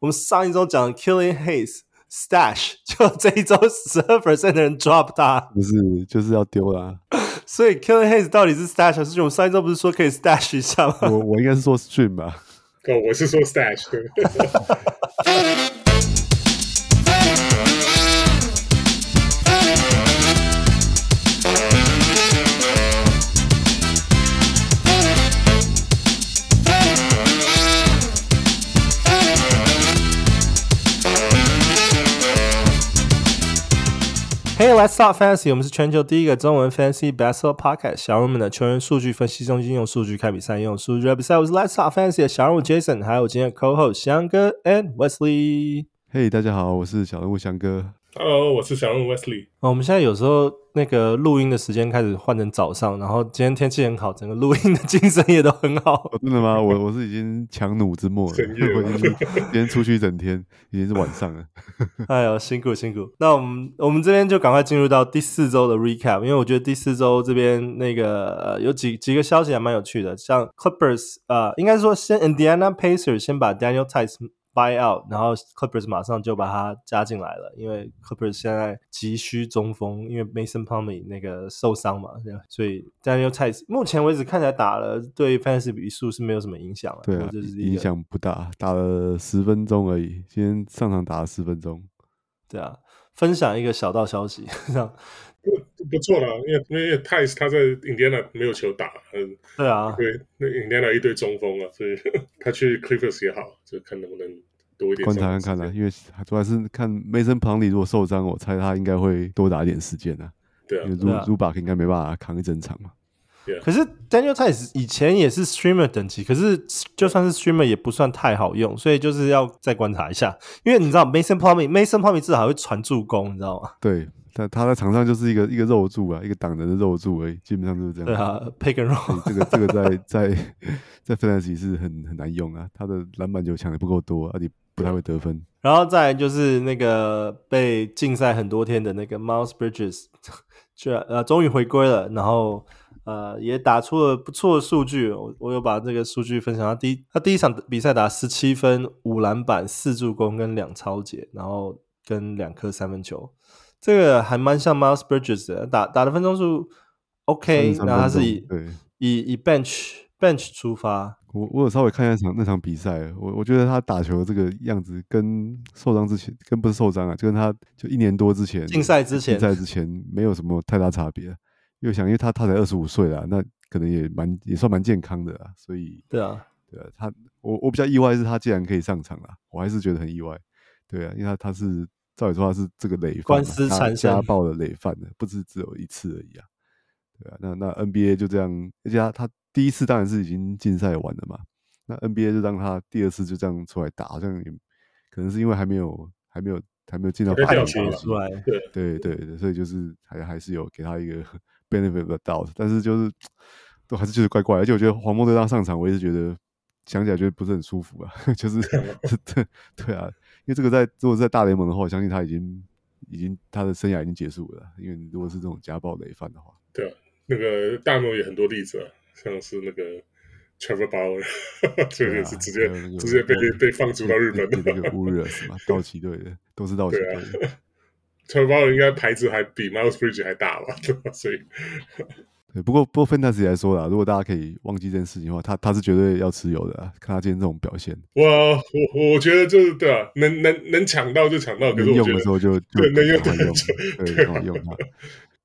我们上一周讲 Killing Hayes Stash，就这一周十二 percent 的人 drop 他，不是就是要丢啦。所以 Killing Hayes 到底是 Stash 还是我们上一周不是说可以 Stash 一下吗？我我应该是说 Stream 吧。哦，我是说 Stash。Hey, let's talk fantasy。我们是全球第一个中文 fantasy basketball podcast。小人物们的球员数据分析中心用数据看比赛，用数据热比赛。我是 Let's talk fantasy 的小人物 Jason，还有今天的 co-host 翔哥 and Wesley。Hey，大家好，我是小人物翔哥。Hello，我是小人物 Wesley。哦，我们现在有时候那个录音的时间开始换成早上，然后今天天气很好，整个录音的精神也都很好。哦、真的吗？我我是已经强弩之末了，我已经今天出去一整天，已经是晚上了。哎呦，辛苦辛苦。那我们我们这边就赶快进入到第四周的 recap，因为我觉得第四周这边那个呃有几几个消息还蛮有趣的，像 Clippers 呃，应该说先 Indiana Pacers 先把 Daniel Theis buy out，然后 Clippers 马上就把他加进来了，因为 Clippers 现在急需中锋，因为 Mason Plumlee 那个受伤嘛，所以 Daniel Theis 目前为止看起来打了对 Fantasy 比数是没有什么影响了，对啊，影响不大，打了十分钟而已，今天上场打了十分钟，对啊，分享一个小道消息，不不错了，因为因为 Theis 他在 Indiana 没有球打，嗯，对啊，对，那 Indiana 一堆中锋啊，所以 他去 Clippers 也好，就看能不能。多一点观察看看啦，因为主要是看 Mason Plumlee 如果受伤，我猜他应该会多打一点时间啊。对啊，因为 Zubac 应该没办法扛一整场嘛。对啊。可是 Daniel Theis 以前也是 Streamer 等级，可是就算是 Streamer 也不算太好用，所以就是要再观察一下。因为你知道 Mason Plumlee，Mason Plumlee 至少会传助攻，你知道吗？对，他他在场上就是一个一个肉柱啊，一个挡人的肉柱而已，基本上就是这样。对啊，Pick and Roll，这个这个在在在 Fantasy 是很很难用啊，他的篮板球抢的不够多，而且不太会得分。然后再来就是那个被禁赛很多天的那个 Miles Bridges，居然呃终于回归了，然后呃也打出了不错的数据。我我有把这个数据分享。他第一他第一场比赛打十七分、五篮板、四助攻跟两超截，然后跟两颗三分球，这个还蛮像 Miles Bridges 的。打打的分钟数 OK，然后他是以以以 bench bench 出发。我我有稍微看一下场那场比赛，我我觉得他打球这个样子跟受伤之前，跟不是受伤啊，就跟他就一年多之前禁赛之前，禁赛之前没有什么太大差别。又想，因为他他才二十五岁啦，那可能也蛮也算蛮健康的啦，所以对啊，对啊，他我我比较意外是他竟然可以上场了，我还是觉得很意外。对啊，因为他他是照理说他是这个累犯，官司缠身，家暴的累犯的，不是只有一次而已啊。对啊，那那 NBA 就这样，而且他他。第一次当然是已经禁赛完了嘛，那 NBA 就让他第二次就这样出来打，好像也可能是因为还没有还没有还没有进到判决出来，对对对对，所以就是还还是有给他一个 benefit of doubt，但是就是都还是觉得怪怪的，而且我觉得黄蜂队让他上场，我也是觉得想起来觉得不是很舒服啊，就是 对对啊，因为这个在如果是在大联盟的话，我相信他已经已经他的生涯已经结束了，因为如果是这种家暴累犯的话，对啊，那个大联盟也很多例子啊。像是那个 Trevor Bauer，这个是直接、啊那个、直接被被放逐到日本的那个乌日 是吗？道奇队的都是道奇队。Trevor Bauer 应该牌子还比 Miles Bridges 还大吧，对吧？所以，对，不过不过 Fantasy 来说啦，如果大家可以忘记这件事情的话，他他是绝对要持有的啊！看他今天这种表现，哇，我我觉得就是对啊，能能能抢到就抢到，可是用的时候就 就对能用就用，对，好用它。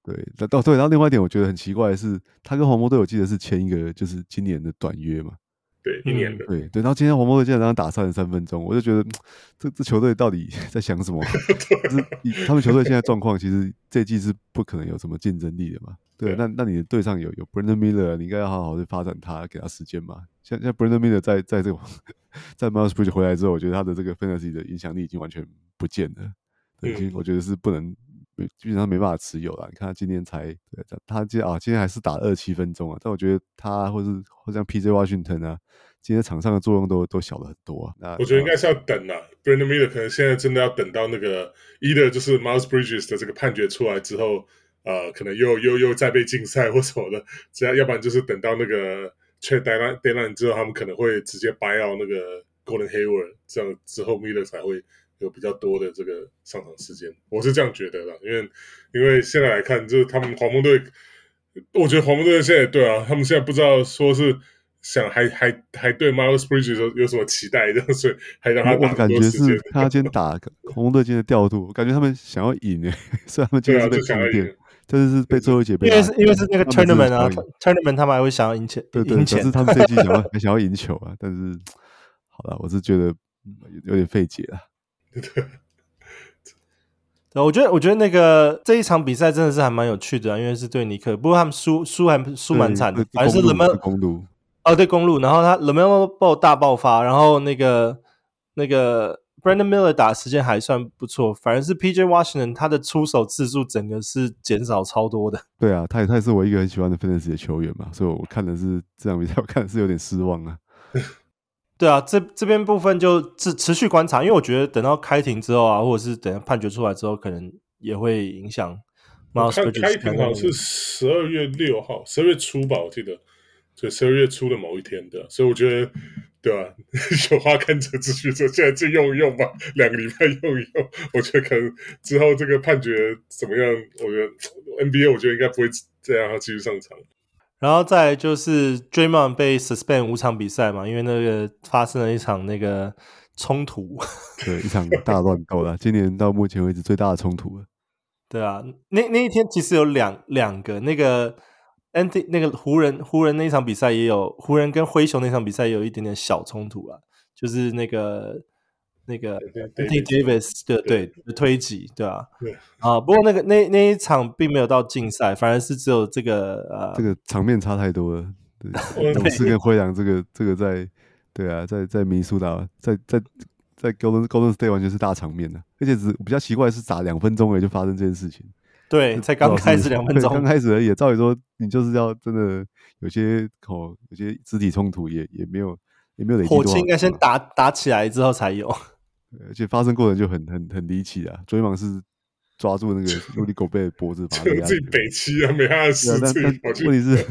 对，那到对，然后另外一点我觉得很奇怪的是，他跟黄魔队我记得是签一个就是今年的短约嘛，对，一年的，对对。然后今天黄魔队竟然让他打三十三分钟，我就觉得这这球队到底 在想什么？就是他们球队现在状况，其实这季是不可能有什么竞争力的嘛。对，那那你的队上有有 Brandon Miller，你应该要好好的发展他，给他时间嘛。像像 Brandon Miller 在在这种在 Miles Bridges 回来之后，我觉得他的这个 Fantasy 的影响力已经完全不见了，对，已经我觉得是不能。基本上没办法持有了。你看他今天才，对他今天啊，今天还是打二七分钟啊。但我觉得他或是或像 P.J. Washington 啊，今天场上的作用都都小了很多啊。那我觉得应该是要等啊。Brandon Miller 可能现在真的要等到那个 either 就是 Miles Bridges 的这个判决出来之后，呃，可能又又又再被禁赛或什么的。只要要不然就是等到那个 trade deadline deadline 之后，他们可能会直接 buy out 那个 Golden Hayward，这样之后 Miller 才会有比较多的这个上场时间。我是这样觉得的，因为因为现在来看，就是他们黄蜂队，我觉得黄蜂队现在对啊，他们现在不知道说是想还还还对 Miles Bridges 有有什么期待，所以还让他打。我感觉是他今天打黄蜂队今天的调度，我感觉他们想要赢诶，虽然他们今天是被抢点。这是被最后一节被，因为是因为是那个 tournament 啊，tournament 他们还会想要赢钱，对对，可是他们这一季想要还 想要赢球啊，但是好了，我是觉得有点费解了。对，我觉得我觉得那个这一场比赛真的是还蛮有趣的啊，因为是对尼克，不过他们输输还输蛮惨的，反正是 LaMelo 公路哦，对公路，然后他 LaMelo Ball 大爆发，然后那个那个。Brandon Miller 打的时间还算不错，反而是 PJ Washington 他的出手次数整个是减少超多的。对啊，他也他也是我一个很喜欢的 Fantasy 的球员嘛，所以我看的是这场比赛，我看的是有点失望啊。对啊，这这边部分就持持续观察，因为我觉得等到开庭之后啊，或者是等判决出来之后，可能也会影响。开开庭好像是十二月六号，十二月初吧，我记得，就十二月初的某一天的，所以我觉得。对吧、啊？有话看着继续说，现在就用一用吧，两个礼拜用一用。我觉得可能之后这个判决怎么样？我觉得 NBA 我觉得应该不会再让，他继续上场。然后再来就是 Draymond 被 suspend 五场比赛嘛，因为那个发生了一场那个冲突，对，一场大乱斗了，今年到目前为止最大的冲突了。对啊，那那一天其实有两两个那个。Anthony 那个湖人湖人那场比赛也有湖人跟灰熊那场比赛也有一点点小冲突啊，就是那个那个 Anthony Davis 的对的推挤，对吧？对啊，不过那个那那一场并没有到竞赛，反而是只有这个呃，这个场面差太多了。对，勇士跟灰狼这个这个在对啊，在在民宿打，在在在 Golden Golden State 完全是大场面的，而且只比较奇怪的是打两分钟也就发生这件事情。对，才刚开始两分钟，刚开始而已。照理说，你就是要真的有些口，有些肢体冲突也也没有，也没有累积多少。火气应该先打打起来之后才有。而且发生过程就很很很离奇啊！追梦是抓住那个鲁迪狗贝的脖子，把他自己北七啊，没他的事。但但问题是，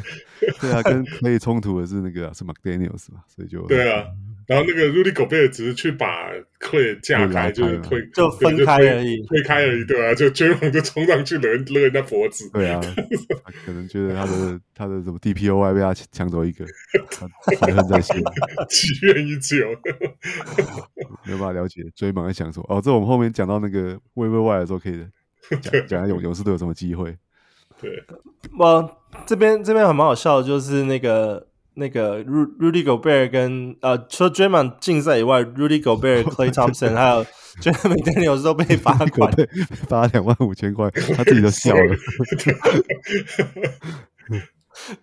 对啊，跟可以冲突的是那个是 McDaniels 嘛，所以就对啊。然后那个 Rudy Gobert 只是去把 Clay 架开，就是推就分开而已，推开而已，对啊，就 Draymond 就冲上去勒勒人家脖子，对啊，可能觉得他的 他的什么 DPOY 被他抢走一个，怀 恨在心，积怨已久，没有办法了解。Draymond 在想说，哦，这我们后面讲到那个 Waiver Wire 的时候可以讲讲下勇勇士队有什么机会。对，我这边这边还蛮好笑的，就是那个。那个 Rudy Gobert 跟呃，除了 Draymond 禁赛以外，Rudy Gobert、Clay Thompson 还有 Jaden McDaniels 有时候被罚款，罚两万五千块，他自己都笑了。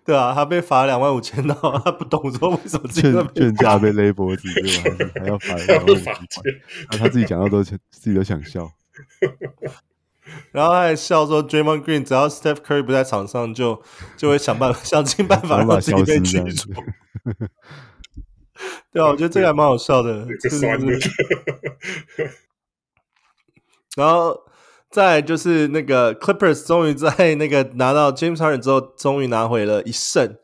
对啊，他被罚两万五千，然后他不懂说为什么自己被劝架被勒脖子，对吧？还要罚两万五千块，他自己讲到都自己都想笑。然后他还笑说，Draymond Green 只要 Steph Curry 不在场上就，就就会想办法 想尽办法让自己被驱逐。对啊，我觉得这个还蛮好笑的。然后再就是那个 Clippers 终于在那个拿到 James Harden 之后，终于拿回了一胜。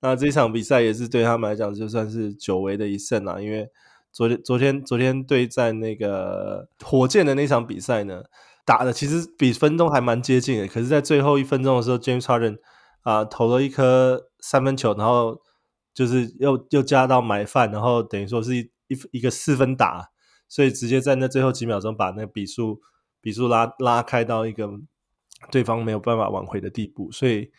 那这一场比赛也是对他们来讲就算是久违的一胜啊，因为昨天昨天昨天对战那个火箭的那场比赛呢。打的其实比分钟还蛮接近的，可是，在最后一分钟的时候，James Harden 啊、投了一颗三分球，然后就是又又加到买饭，然后等于说是一一一个四分打，所以直接在那最后几秒钟把那个比数比数拉拉开到一个对方没有办法挽回的地步，所以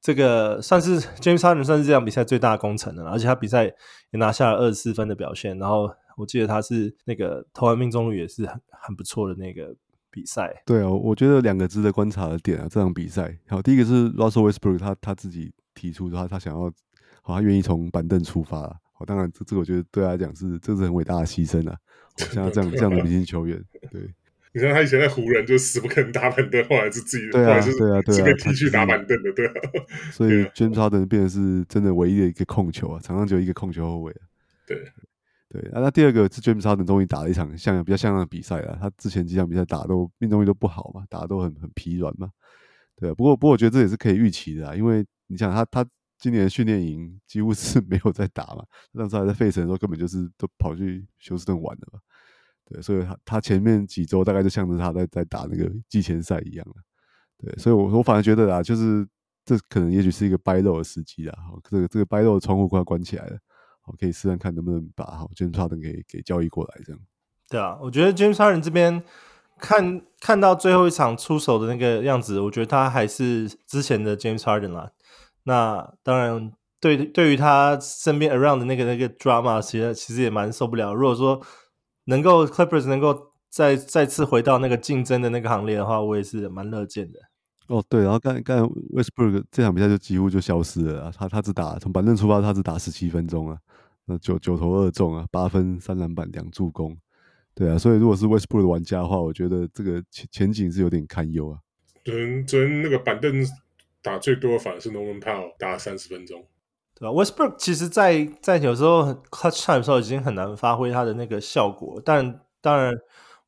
这个算是 James Harden 算是这场比赛最大的功臣了，而且他比赛也拿下了二十四分的表现，然后我记得他是那个投篮命中率也是很很不错的那个。比赛。对啊，我觉得两个值得观察的点啊，这场比赛。好，第一个是 Russell Westbrook 他他自己提出他他想要，好，他愿意从板凳出发了，好，当然这这个我觉得对他来讲是这是很伟大的牺牲啊，像他这样这样的明星球员，对，你看他以前在湖人就死不肯打板凳，后来是自己对啊对啊对啊，被踢去打板凳的，对啊，所以 James Harden 变成是真的唯一的一个控球啊，场上只有一个控球后卫，对。对啊，那第二个是 James Harden 终于打了一场像比较像样的比赛了。他之前几场比赛打都命中率都不好嘛，打的都很很疲软嘛。对，不过不过我觉得这也是可以预期的啊，因为你想他他今年训练营几乎是 没有在打嘛，那时候还在费城的时候，根本就是都跑去休斯顿玩的嘛。对，所以他他前面几周大概就像是他在在打那个季前赛一样了。对，所以我我反而觉得啊，就是这可能也许是一个 buy low 的时机啊。这个这个 buy low 的窗户快要关起来了，好，可以试看看能不能把好 James Harden 给给交易过来这样。对啊，我觉得 James Harden 这边看看到最后一场出手的那个样子，我觉得他还是之前的 James Harden 啦。那当然，对对于他身边 around 的那个那个 drama，其实其实也蛮受不了。如果说能够 Clippers 能够再再次回到那个竞争的那个行列的话，我也是蛮乐见的。哦，对，然后刚刚 Westbrook 这场比赛就几乎就消失了，他他只打从板凳出发，他只打十七分钟啊，那九九投二中啊，八分三篮板两助攻，对啊，所以如果是 Westbrook 的玩家的话，我觉得这个前前景是有点堪忧啊。昨天昨天那个板凳打最多反而是 Norman Powell 打三十分钟，对吧？Westbrook 其实在在有时候 clutch time 的时候已经很难发挥他的那个效果，但当然。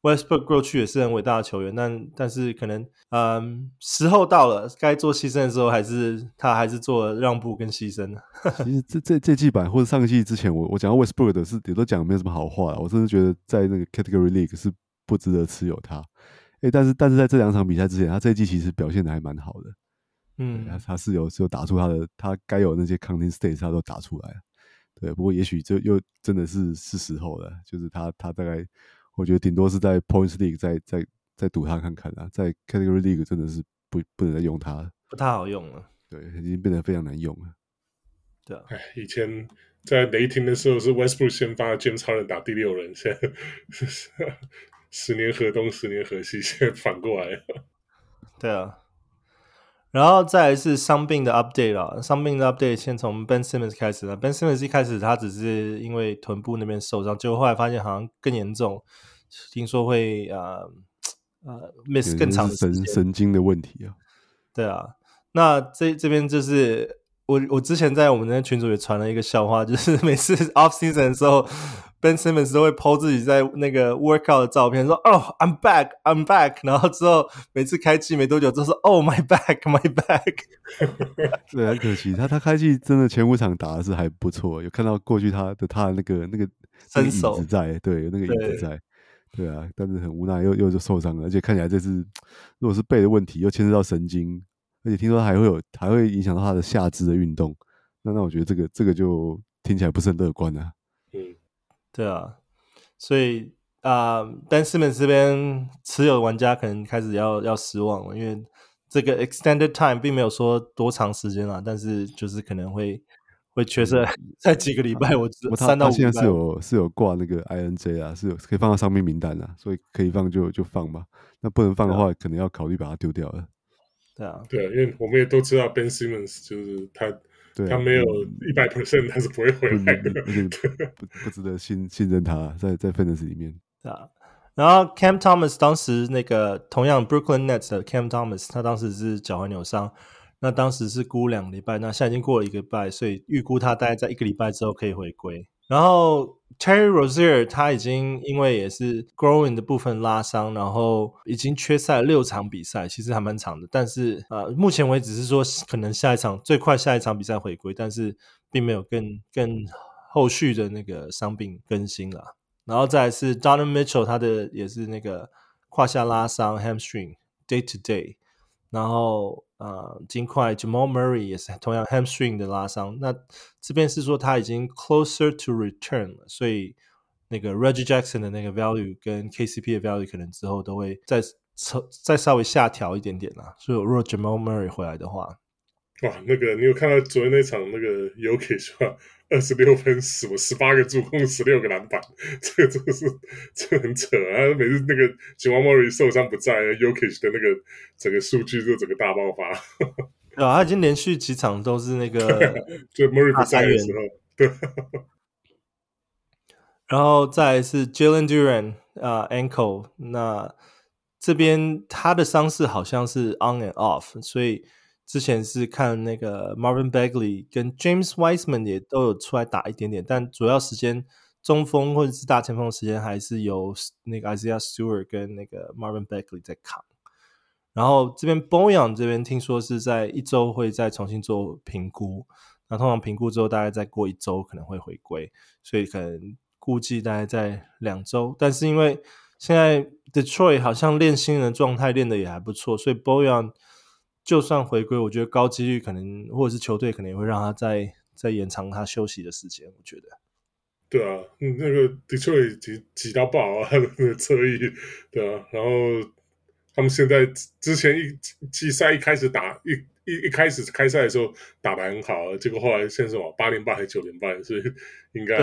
Westbrook 过去也是很伟大的球员，但但是可能，嗯，时候到了，该做牺牲的时候，还是他还是做了让步跟牺牲。其实这这这季版或者上个季之前，我我讲到 Westbrook 的是也都讲没有什么好话，我真的觉得在那个 Category League 是不值得持有他。哎，但是但是在这两场比赛之前，他这一季其实表现的还蛮好的。嗯，他他是有是有打出他的他该有的那些 Counting Stats，他都打出来了。对，不过也许这又真的是是时候了，就是他他大概。我觉得顶多是在 Points League 再再再赌他看看啊，在 Category League 真的是不不能再用它了，不太好用了。对，已经变得非常难用了。对啊，哎，以前在雷霆的时候是 Westbrook 先发，James Harden 打第六人，现在 十年河东十年河西，现在反过来了。对啊。然后再来是伤病的 update 了，伤病的 update 先从 Ben Simmons 开始了。Ben Simmons 一开始他只是因为臀部那边受伤，结果后来发现好像更严重，听说会呃呃 miss 更长的神神经的问题啊。对啊，那这这边就是我我之前在我们那群组也传了一个笑话，就是每次 off season 的时候。Ben Simmons 都会 po 自己在那个 workout 的照片，说：“哦、back, I'm back。”然后之后每次开季没多久，都说：“Oh my back, my back。”对，很可惜，他他开季真的前五场打的是还不错，有看到过去他的他的那个那个身手在，对，有那个影子在，对，啊，但是很无奈又又就受伤了，而且看起来这次如果是背的问题，又牵涉到神经，而且听说还会有还会影响到他的下肢的运动，那那我觉得这个这个就听起来不是很乐观啊。嗯对啊，所以啊、呃、Ben Simmons 这边持有玩家可能开始要要失望了，因为这个 extended time 并没有说多长时间啊，但是就是可能会会缺失 在几个礼拜，我知道三到五拜。他现在是有是有挂那个 INJ 啊，是有可以放到上面名单啊，所以可以放就就放吧。那不能放的话，可能要考虑把它丢掉了。对啊，对啊，因为我们也都知道 Ben Simmons 就是他。对他没有一百 percent，他是不会回来的，不不值得信信任他，在在 Fantasy 里面。啊，然后 Cam Thomas 当时那个同样 Brooklyn Nets 的 Cam Thomas，他当时是脚踝扭伤，那当时是估两礼拜，那现在已经过了一个礼拜，所以预估他大概在一个礼拜之后可以回归。然后 Terry Rozier 他已经因为也是 growing 的部分拉伤，然后已经缺赛六场比赛，其实还蛮长的。但是呃，目前为止是说可能下一场最快下一场比赛回归，但是并没有更更后续的那个伤病更新了。然后再来是 Donovan Mitchell，他的也是那个胯下拉伤 hamstring day to day。然后，呃，尽快 Jamal Murray 也是同样 hamstring 的拉伤。那这边是说他已经 closer to return 了，所以那个 Reggie Jackson 的那个 value 跟 KCP 的 value 可能之后都会再再稍微下调一点点啦。所以如果 Jamal Murray 回来的话，哇，那个你有看到昨天那场那个 Jokic 吗？二十六分，什么十八个助攻，十六个篮板，这个真的是这很扯啊！每次那个 Jamal Murray 受伤不在，Jokic 的那个整个数据就整个大爆发。啊，他已经连续几场都是那个 就不在的时候，对。然后再来是 Jalen Duran 啊、呃、，ankle，那这边他的伤势好像是 on and off，所以。之前是看那个 Marvin Bagley 跟 James Wiseman 也都有出来打一点点，但主要时间中锋或者是大前锋的时间还是由那个 Isaiah Stewart 跟那个 Marvin Bagley 在扛。然后这边 Boyan 这边听说是在一周会再重新做评估，那通常评估之后，大概再过一周可能会回归，所以可能估计大概在两周。但是因为现在 Detroit 好像练新人状态练得也还不错，所以 Boyan 就算回归，我觉得高几率可能或者是球队可能也会让他再再延长他休息的时间。我觉得，对啊，那个 Detroit 挤挤到爆啊，那个侧翼，对啊，然后他们现在之前一季赛一开始打一。一一开始开赛的时候打得很好，结果后来现在什么八连败还是九连败，所以 应该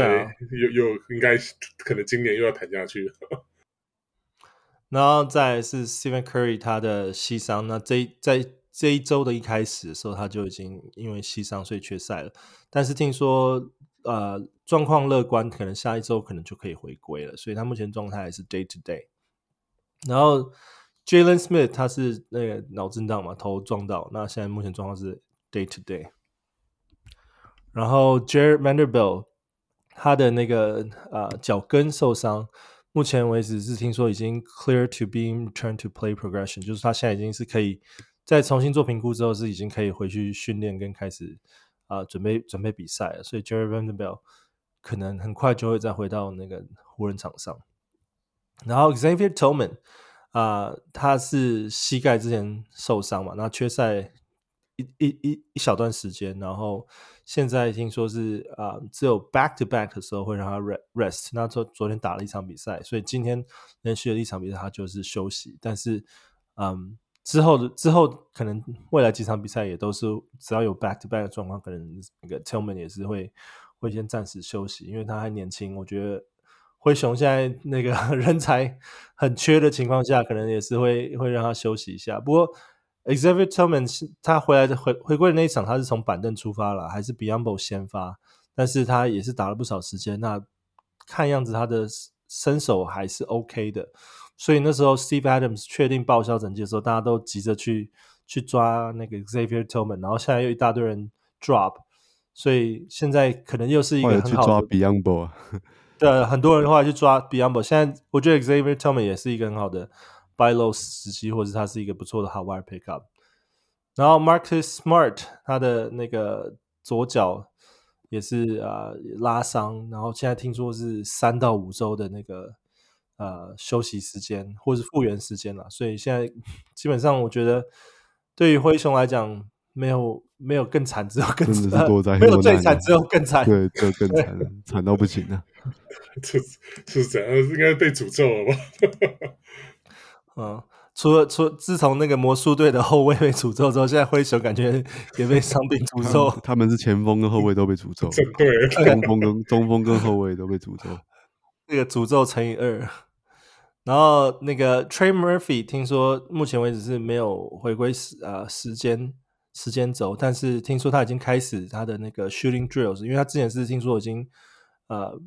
又又应该可能今年又要谈下去。然后再是 Stephen Curry 他的膝伤，那这在这一周的一开始的时候他就已经因为膝伤所以缺赛了，但是听说呃状况乐观，可能下一周可能就可以回归了，所以他目前状态还是 day to day。然后。Jalen Smith 他是那个脑震荡嘛，头撞到，那现在目前状况是 day to day。然后 Jared Vanderbilt 他的那个啊脚跟受伤，目前为止是听说已经 clear to be returned to play progression，就是他现在已经是可以在重新做评估之后是已经可以回去训练跟开始啊准备准备比赛了，所以 Jerry Vanderbilt 可能很快就会再回到那个湖人场上。然后 Xavier Tillman。啊、他是膝盖之前受伤嘛，那缺赛一一一一小段时间，然后现在听说是啊、只有 back to back 的时候会让他 rest。那昨昨天打了一场比赛，所以今天连续的一场比赛他就是休息。但是，嗯，之后的之后可能未来几场比赛也都是只要有 back to back 的状况，可能那个 Tillman 也是会会先暂时休息，因为他还年轻，我觉得。灰熊现在那个 人才很缺的情况下，可能也是会会让他休息一下。不过，Xavier Tillman 他回来的回回归的那一场，他是从板凳出发了，还是 Biyombo 先发？但是他也是打了不少时间。那看样子他的身手还是 OK 的。所以那时候 Steve Adams 确定报销成绩的时候，大家都急着去去抓那个 Xavier Tillman，然后现在又一大堆人 drop，所以现在可能又是一个很好的去抓 Biyombo 对，很多人后来去抓 Biyombo，现在我觉得 Xavier Tillman 也是一个很好的 buy low 时期，或者他是一个不错的 hot wire pickup。然后 Marcus Smart 他的那个左脚也是啊、呃、拉伤，然后现在听说是三到五周的那个呃休息时间或是复原时间了，所以现在 基本上我觉得对于灰熊来讲，没有没有更惨，只有更惨，没有最惨，只有更惨，对，就更惨，惨到不行了。这是怎样？应该被诅咒了吧？嗯，除了除自从那个魔术队的后卫被诅咒之后，现在灰熊感觉也被伤病诅咒他。他们是前锋跟后卫都被诅咒，对，中锋跟中锋跟后卫都被诅咒。那个诅咒乘以二。然后那个 Trey Murphy 听说目前为止是没有回归时呃时间时间轴，但是听说他已经开始他的那个 shooting drills，因为他之前是听说已经呃。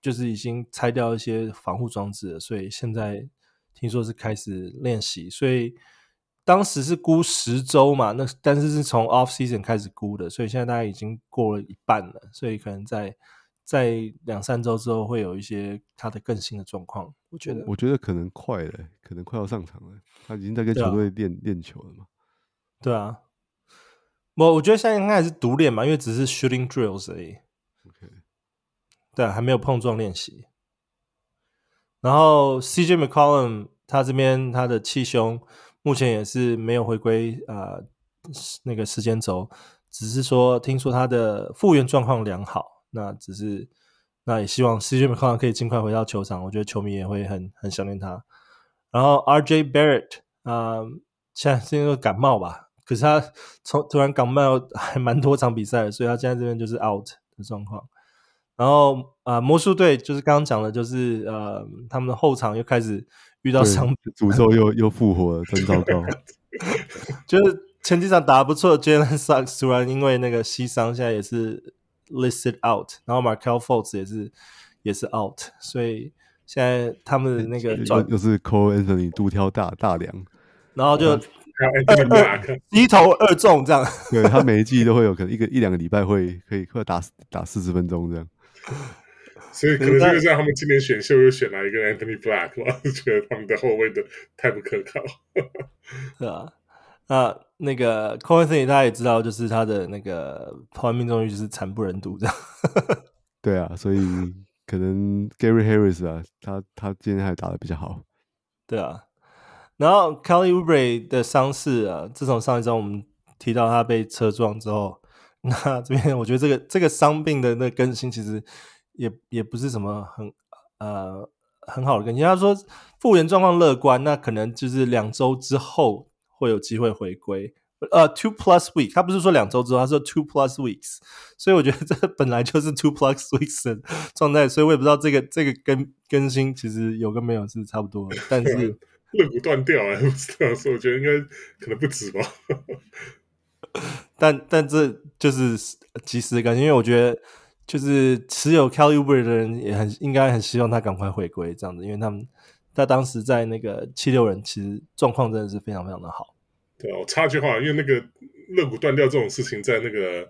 就是已经拆掉一些防护装置了，所以现在听说是开始练习。所以当时是估十周嘛，那但是是从 off season 开始估的，所以现在大概已经过了一半了，所以可能在在两三周之后会有一些他的更新的状况。我觉得，我觉得可能快了，可能快要上场了。他已经在跟球队练练球了嘛？对啊，我我觉得现在应该还是独练嘛，因为只是 shooting drills 而已。对，还没有碰撞练习。然后 CJ McCollum 他这边他的气胸目前也是没有回归啊、呃、那个时间轴，只是说听说他的复原状况良好。那只是那也希望 CJ McCollum 可以尽快回到球场，我觉得球迷也会很很想念他。然后 RJ Barrett 啊、呃，现在是因为感冒吧，可是他从突然感冒 还蛮多场比赛的，所以他现在这边就是 out 的状况。然后啊、呃，魔术队就是刚刚讲的，就是呃，他们的后场又开始遇到伤，诅咒又又复活了，真糟糕。就是前几场打得不错的 Jalen Suggs 突然因为那个膝伤，现在也是 listed out。然后 Markelle Fultz 也是也是 out，所以现在他们的那个又又是 Cole Anthony 独挑大大梁，然后就一投二中这样。对，他每一季都会有可能一个一两个礼拜会可以会打打四十分钟这样。所以可能就是像他们今年选秀又选了一个 Anthony Black 吧，觉得他们的后卫的太不可靠。对啊，那那个 Cole Anthony 大家也知道，就是他的那个投篮命中率就是惨不忍睹这样。对啊，所以可能 Gary Harris 啊，他他今天还打的比较好。对啊，然后 Kelly Oubre 的伤势啊，自从上一周我们提到他被车撞之后，那这边我觉得这个这个伤病的那更新其实也也不是什么很呃很好的更新。他说复原状况乐观，那可能就是两周之后会有机会回归。呃、uh,，two plus week，他不是说两周之后，他说 two plus weeks，所以我觉得这本来就是 two plus weeks 的状态，所以我也不知道这个这个更更新其实有跟没有是差不多，但是 肋骨断掉啊，不知道，所以我觉得应该可能不止吧。但但这就是及时的更新，因为我觉得就是持有 Oubre 的人也很应该很希望他赶快回归这样子，因为他们他当时在那个七六人其实状况真的是非常非常的好。对啊，我插句话，因为那个肋骨断掉这种事情，在那个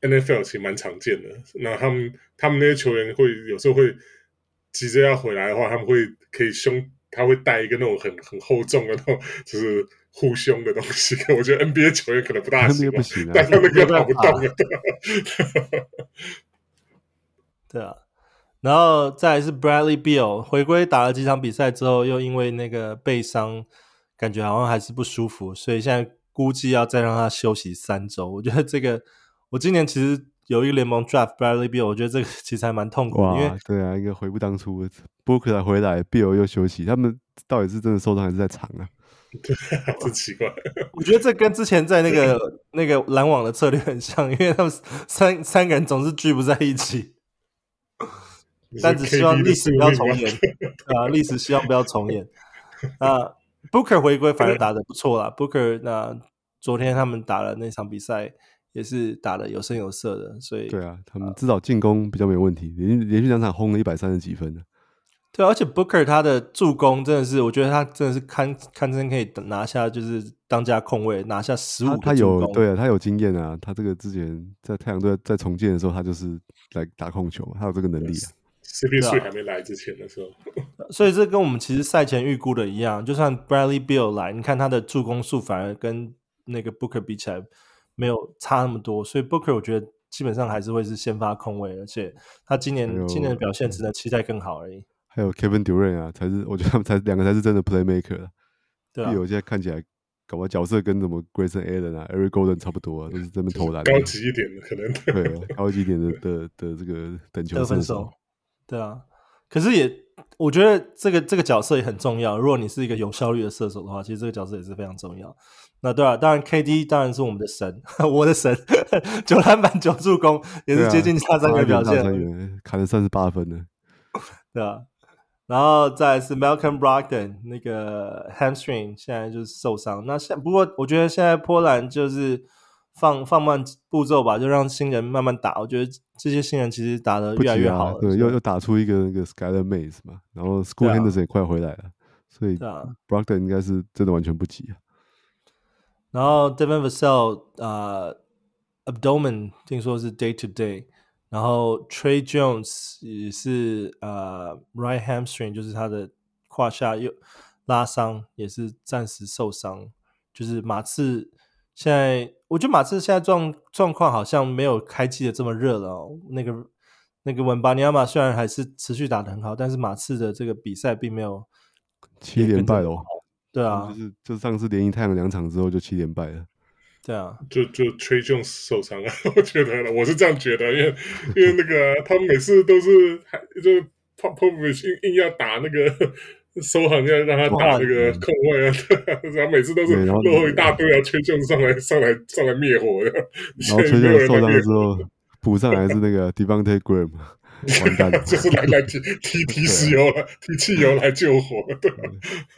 NFL 其实蛮常见的。那他们他们那些球员会有时候会急着要回来的话，他们会可以胸，他会带一个那种很很厚重的那种，就是护胸的东西。我觉得 NBA 球员可能不大行，不行啊，但他那个跑不动了。对啊，然后再来是 Bradley Beal 回归打了几场比赛之后，又因为那个背伤。感觉好像还是不舒服，所以现在估计要再让他休息三周。我觉得这个，我今年其实有一个联盟 draft Bradley Beal，我觉得这个其实还蛮痛苦的。因为对啊，一个悔不当初，Booker 回来，Beal 又休息，他们到底是真的受伤还是在场啊？对，真奇怪。我觉得这跟之前在那个 那个篮网的策略很像，因为他们三三个人总是聚不在一起，但只希望历史不要重演啊！历史希望不要重演 啊！Booker 回归反而打的不错啦。Booker 那昨天他们打了那场比赛，也是打的有声有色的，所以对啊，他们至少进攻比较没有问题，连连续两场轰了一百三十几分呢。对，而且 Booker 他的助攻真的是，我觉得他真的是堪堪称可以拿下，就是当家控卫，拿下十五。他有对啊，他有经验啊，他这个之前在太阳队在重建的时候，他就是来打控球，他有这个能力啊。CP3 还没来之前的时候，所以这跟我们其实赛前预估的一样，就算 Bradley Bill 来，你看他的助攻数反而跟那个 Booker 比起来没有差那么多，所以 Booker 我觉得基本上还是会是先发控卫，而且他今年今年的表现只能期待更好而已。还有 Kevin Durant 啊，才是我觉得他们才两个才是真的 Playmaker。对啊，Beal 现在看起来搞个角色跟什么 Grayson Allen 啊、Eric Gordon 差不多啊，都是这边投篮高级一点的可能对、啊，高级一点的 的的这个等球射手。对啊，可是也，我觉得这个这个角色也很重要。如果你是一个有效率的射手的话，其实这个角色也是非常重要。那对啊，当然 KD 当然是我们的神，我的神，九篮板九助攻，也是接近大三元表现，砍了三十八分呢。对啊，然后再来是 Malcolm Brogdon 那个 Hamstring 现在就是受伤。那现不过我觉得现在波兰就是。放放慢步骤吧，就让新人慢慢打。我觉得这些新人其实打的越来越好了。啊、对，又又打出一个那个 Skyler Mays 嘛，然后 School Henderson 也快回来了，啊、所以 Brockton 应该是真的完全不急啊。然后 Devin Vassell 啊、呃、，Abdomen 听说是 Day to Day，然后 Trey Jones 也是呃 Right Hamstring，就是他的胯下又拉伤，也是暂时受伤。就是马刺现在。我觉得马刺现在状状况好像没有开季的这么热了哦。那个那个文巴尼亚马虽然还是持续打的很好，但是马刺的这个比赛并没有七连败哦。对啊，就是就上次连赢太阳两场之后就七连败了。对啊，就就 Tre Jones 受伤了，我觉得我是这样觉得，因为因为那个他们每次都是还就 Popovich 硬硬要打那个。收好要让他打那个空位啊，然后每次都是落后一大堆啊，崔俊上来 上来上来灭火的。然后崔俊受伤之后补上来是那个 Devante Graham，完蛋了，就是来来提提提石油了，提汽油来救火。对，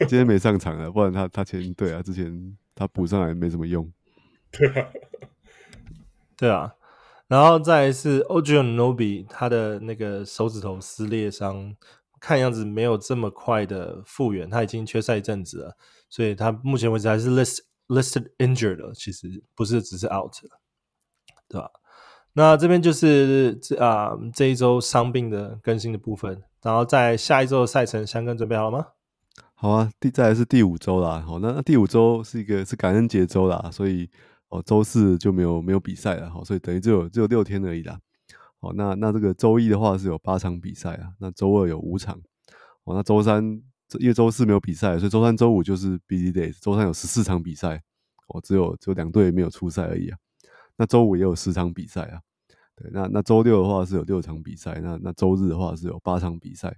今天没上场了，不然他他前对啊，之前他补上来没什么用。对啊，对啊，然后再来是 OG Anunoby 他的那个手指头撕裂伤。看样子没有这么快的复原，他已经缺赛一阵子了，所以他目前为止还是 list listed injured 的，其实不是只是 out 了，对吧？那这边就是这啊这一周伤病的更新的部分，然后在下一周的赛程，香根准备好了吗？好啊，第再来是第五周啦。好，那那第五周是一个是感恩节周啦，所以哦周四就没有没有比赛了。好，所以等于只有只有六天而已啦。好，那那这个周一的话是有八场比赛啊，那周二有五场。哦，那周三因为周四没有比赛，所以周三周五就是 busy days。周三有十四场比赛，哦，只有只有两队没有出赛而已啊。那周五也有十场比赛啊。对，那那周六的话是有六场比赛，那那周日的话是有八场比赛。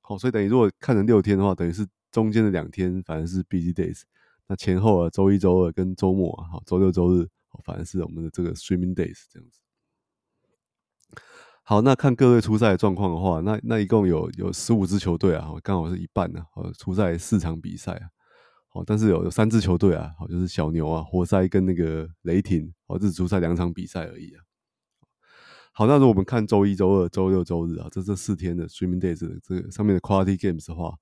好，所以等于如果看成六天的话，等于是。中间的两天反而是 busy days，那前后啊，周一、周二跟周末啊，好，周六、周日，反而是我们的这个 streaming days 这样子。好，那看各队出赛的状况的话，那那一共有有十五支球队啊，刚好是一半呢，好，出赛四场比赛啊，好，但是有有三支球队啊，好，就是小牛啊、活塞跟那个雷霆，好，只出赛两场比赛而已啊。好，那如果我们看周一、周二、周六、周日啊，这这四天的 streaming days 这个上面的 quality games 的话。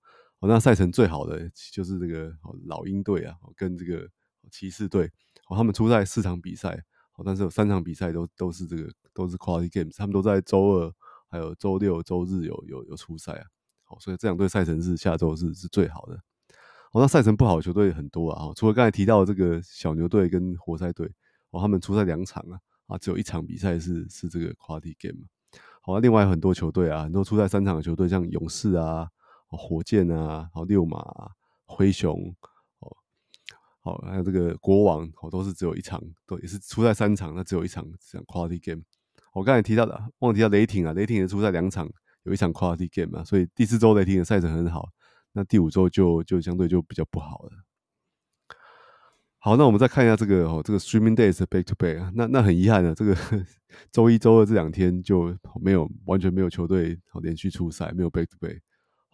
那赛程最好的就是这个老鹰队啊，跟这个骑士队，哦，他们出赛四场比赛，哦，但是有三场比赛都都是这个都是 quality games，他们都在周二还有周六周日有有有出赛啊，好，所以这两队赛程是下周是是最好的。哦，那赛程不好的球队很多啊，除了刚才提到的这个小牛队跟活塞队，哦，他们出赛两场啊，啊，只有一场比赛是是这个 quality game。好，另外很多球队啊，很多出赛三场的球队，像勇士啊。火箭啊，好，六马、啊、灰熊，哦，好，还有这个国王，哦，都是只有一场，都也是出赛三场，那只有一场这样 quality game。我刚才提到的，忘了提到雷霆啊，雷霆也出赛两场，有一场 quality game 啊，所以第四周雷霆的赛程很好，那第五周就就相对就比较不好了。好，那我们再看一下这个哦，这个 streaming days back to back 啊，那那很遗憾的，这个 周一周二这两天就没有完全没有球队连续出赛，没有 back to back。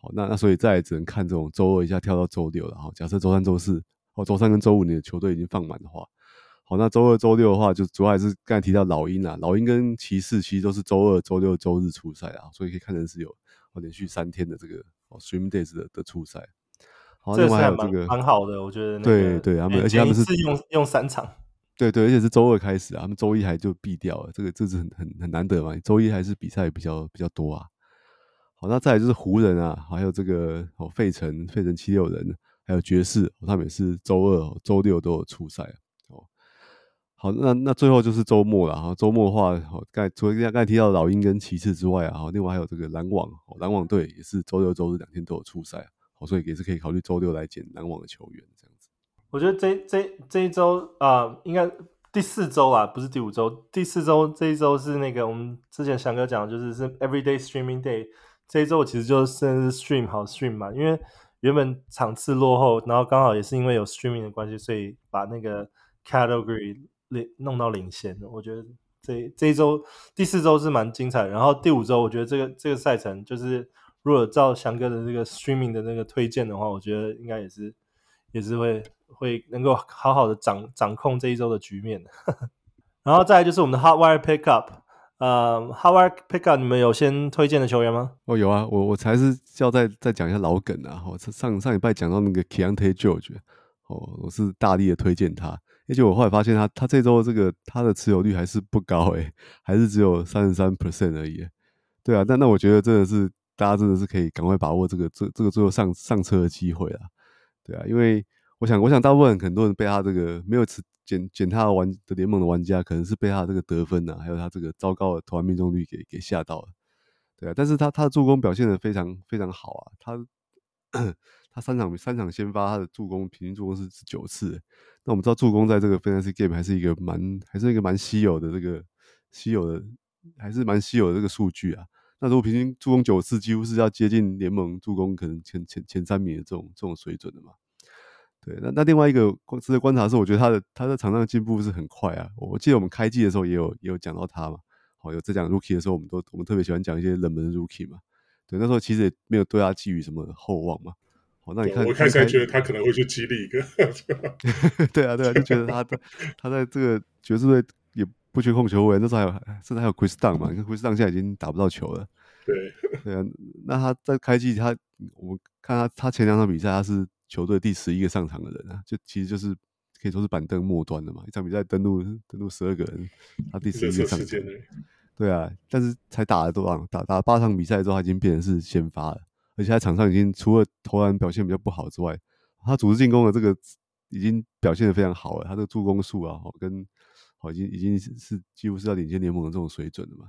好，那那所以再也只能看这种周二一下跳到周六了。好，假设周三、周四，哦，周三跟周五你的球队已经放满的话，好，那周二、周六的话，就主要还是刚才提到老鹰啊，老鹰跟骑士其实都是周二、周六、周日出赛啊，所以可以看成是有哦连续三天的这个哦 stream days 的的出赛。好，另外还有这个蛮好的，我觉得、那个。对对，他们而且他们是用用三场。对对，而且是周二开始啊，他们周一还就毙掉了，这个这是很很很难得嘛，周一还是比赛比较比较多啊。好，那再来就是湖人啊，还有这个哦，费城、费城七六人，还有爵士，他们也是周二、周六都有出赛哦。好，那那最后就是周末了哈。周末的话，哦，刚才除了刚才提到老鹰跟骑士之外啊，另外还有这个篮网，篮网队也是周六、周日两天都有出赛，好，所以也是可以考虑周六来捡篮网的球员这样子。我觉得这这这一周啊、应该第四周啊，不是第五周，第四周这一周是那个我们之前翔哥讲的，就是是 Everyday Streaming Day。这一周其实就甚至是 stream 好 stream 嘛，因为原本场次落后，然后刚好也是因为有 streaming 的关系，所以把那个 category 领弄到领先。我觉得这这一周第四周是蛮精彩，然后第五周我觉得这个这个赛程就是如果照翔哥的那个 streaming 的那个推荐的话，我觉得应该也是也是会会能够好好的掌掌控这一周的局面。然后再就是我们的 hotwire pickup。呃、uh,，How are Pickup，你们有先推荐的球员吗？哦，有啊，我我才是要再再讲一下老梗啊。我上上礼拜讲到那个 Keyonte George，哦，我是大力的推荐他，而且我后来发现他他这周这个他的持有率还是不高诶、欸，还是只有三十三 percent 而已。对啊，但那我觉得真的是大家真的是可以赶快把握这个这这个最后上上车的机会啊。对啊，因为我想我想大部分很多人被他这个没有持。捡捡他的玩的联盟的玩家，可能是被他这个得分呢、啊，还有他这个糟糕的投篮命中率给给吓到了，对啊。但是他他的助攻表现的非常非常好啊，他他三场三场先发，他的助攻平均助攻是九次。那我们知道助攻在这个 Fantasy Game 还是一个蛮还是一个蛮稀有的这个稀有的还是蛮稀有的这个数据啊。那如果平均助攻九次，几乎是要接近联盟助攻可能前前前三名的这种这种水准的嘛。对，那那另外一个值得观察是，我觉得他的他在场上进步是很快啊。我记得我们开季的时候也有也有讲到他嘛，好，有在讲 Rookie 的时候，我们都我们特别喜欢讲一些冷门的 Rookie 嘛。对，那时候其实也没有对他寄予什么厚望嘛。好，那你看，我开始觉得他可能会去激励一个。对啊，对啊，就觉得他他在这个爵士队也不缺控球员，那时候还有甚至还有 Chris Dunn 嘛，你看 Chris Dunn 现在已经打不到球了。对，对啊，那他在开季他，我看他他前两场比赛他是。球队第十一个上场的人啊，就其实就是可以说是板凳末端的嘛。一场比赛登录登录十二个人，他第十一个上场。对啊，但是才打了多少？打打了八场比赛之后，他已经变成是先发了，而且在场上已经除了投篮表现比较不好之外，他组织进攻的这个已经表现得非常好了。他这个助攻数啊，跟好已经已经是几乎是要领先联盟的这种水准了嘛。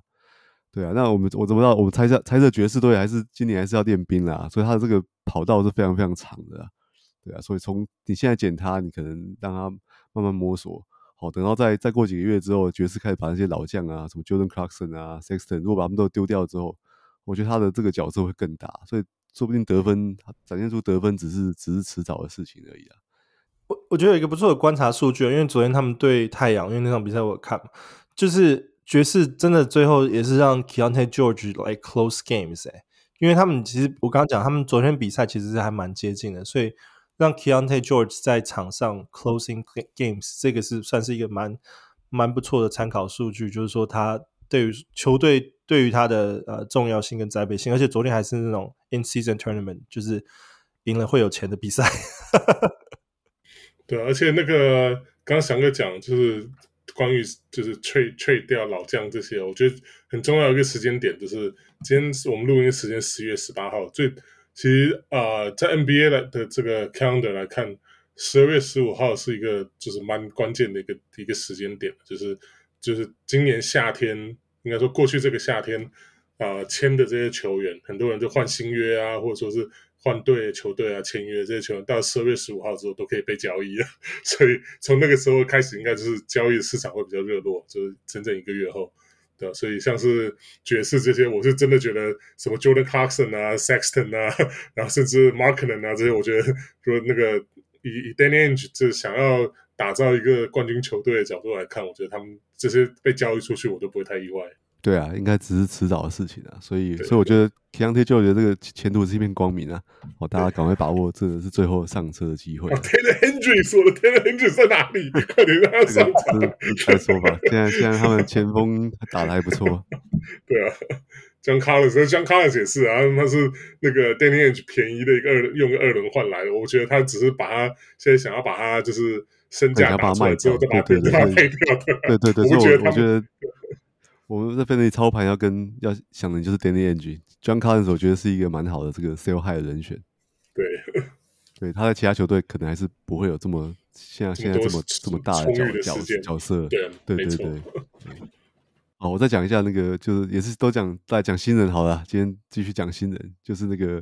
对啊，那我们我怎么知道？我们猜测猜测爵士队还是今年还是要练兵啦，所以他的这个跑道是非常非常长的，对啊，所以从你现在捡他，你可能让他慢慢摸索，好，等到再再过几个月之后，爵士开始把那些老将啊，什么 Jordan Clarkson 啊，Sexton，如果把他们都丢掉之后，我觉得他的这个角色会更大，所以说不定得分展现出得分只是只是迟早的事情而已啊。我我觉得有一个不错的观察数据，因为昨天他们对太阳，因为那场比赛我看，就是。爵士真的最后也是让 Keyonte George 来 close games 哎、因为他们其实我刚刚讲，他们昨天比赛其实是还蛮接近的，所以让 Keyonte George 在场上 closing games 这个是算是一个蛮蛮不错的参考数据，就是说他对于球队对于他的呃重要性跟栽培性，而且昨天还是那种 in season tournament，就是赢了会有钱的比赛。对，而且那个刚刚翔哥讲就是。关于就是 trade trade 掉老将这些，我觉得很重要一个时间点就是今天我们录音时间十月十八号。最其实啊、在 NBA 的的这个 calendar 来看，十二月十五号是一个就是蛮关键的一个一个时间点，就是就是今年夏天应该说过去这个夏天啊、呃、签的这些球员，很多人就换新约啊，或者说是。换队球队啊，签约这些球员到十二月十五号之后都可以被交易了，所以从那个时候开始，应该就是交易市场会比较热络，就是整整一个月后，对吧？所以像是爵士这些，我是真的觉得什么 Jordan Clarkson 啊、Sexton 啊，然后甚至 Markkanen 啊这些，我觉得说那个以以 Danny Ainge 这想要打造一个冠军球队的角度来看，我觉得他们这些被交易出去，我都不会太意外。对啊，应该只是迟早的事情啊，所以，所以我觉得 Keyonte George 这个前途是一片光明啊，哦，大家赶快把握这个是最后上车的机会。Taylor Hendricks，我的 Taylor Hendricks 在哪里？快点让他上场。再说吧，现在现在他们前锋打的还不错。对啊，John Collins，John Collins 也是啊，他是那个 Danny Ainge 便宜的一个二用个二轮换来的，我觉得他只是把他现在想要把他就是身价打出来之后再把他卖掉。对对对，所以我我觉得。我们在 Fantasy 操盘要跟要想的就是 Danny Ainge，John Collins 我觉得是一个蛮好的这个 sell high 的人选。对，对，他在其他球队可能还是不会有这么像现在这么这么大的角角角色。对对对对。好，我再讲一下那个，就是也是都讲再讲新人好了，今天继续讲新人，就是那个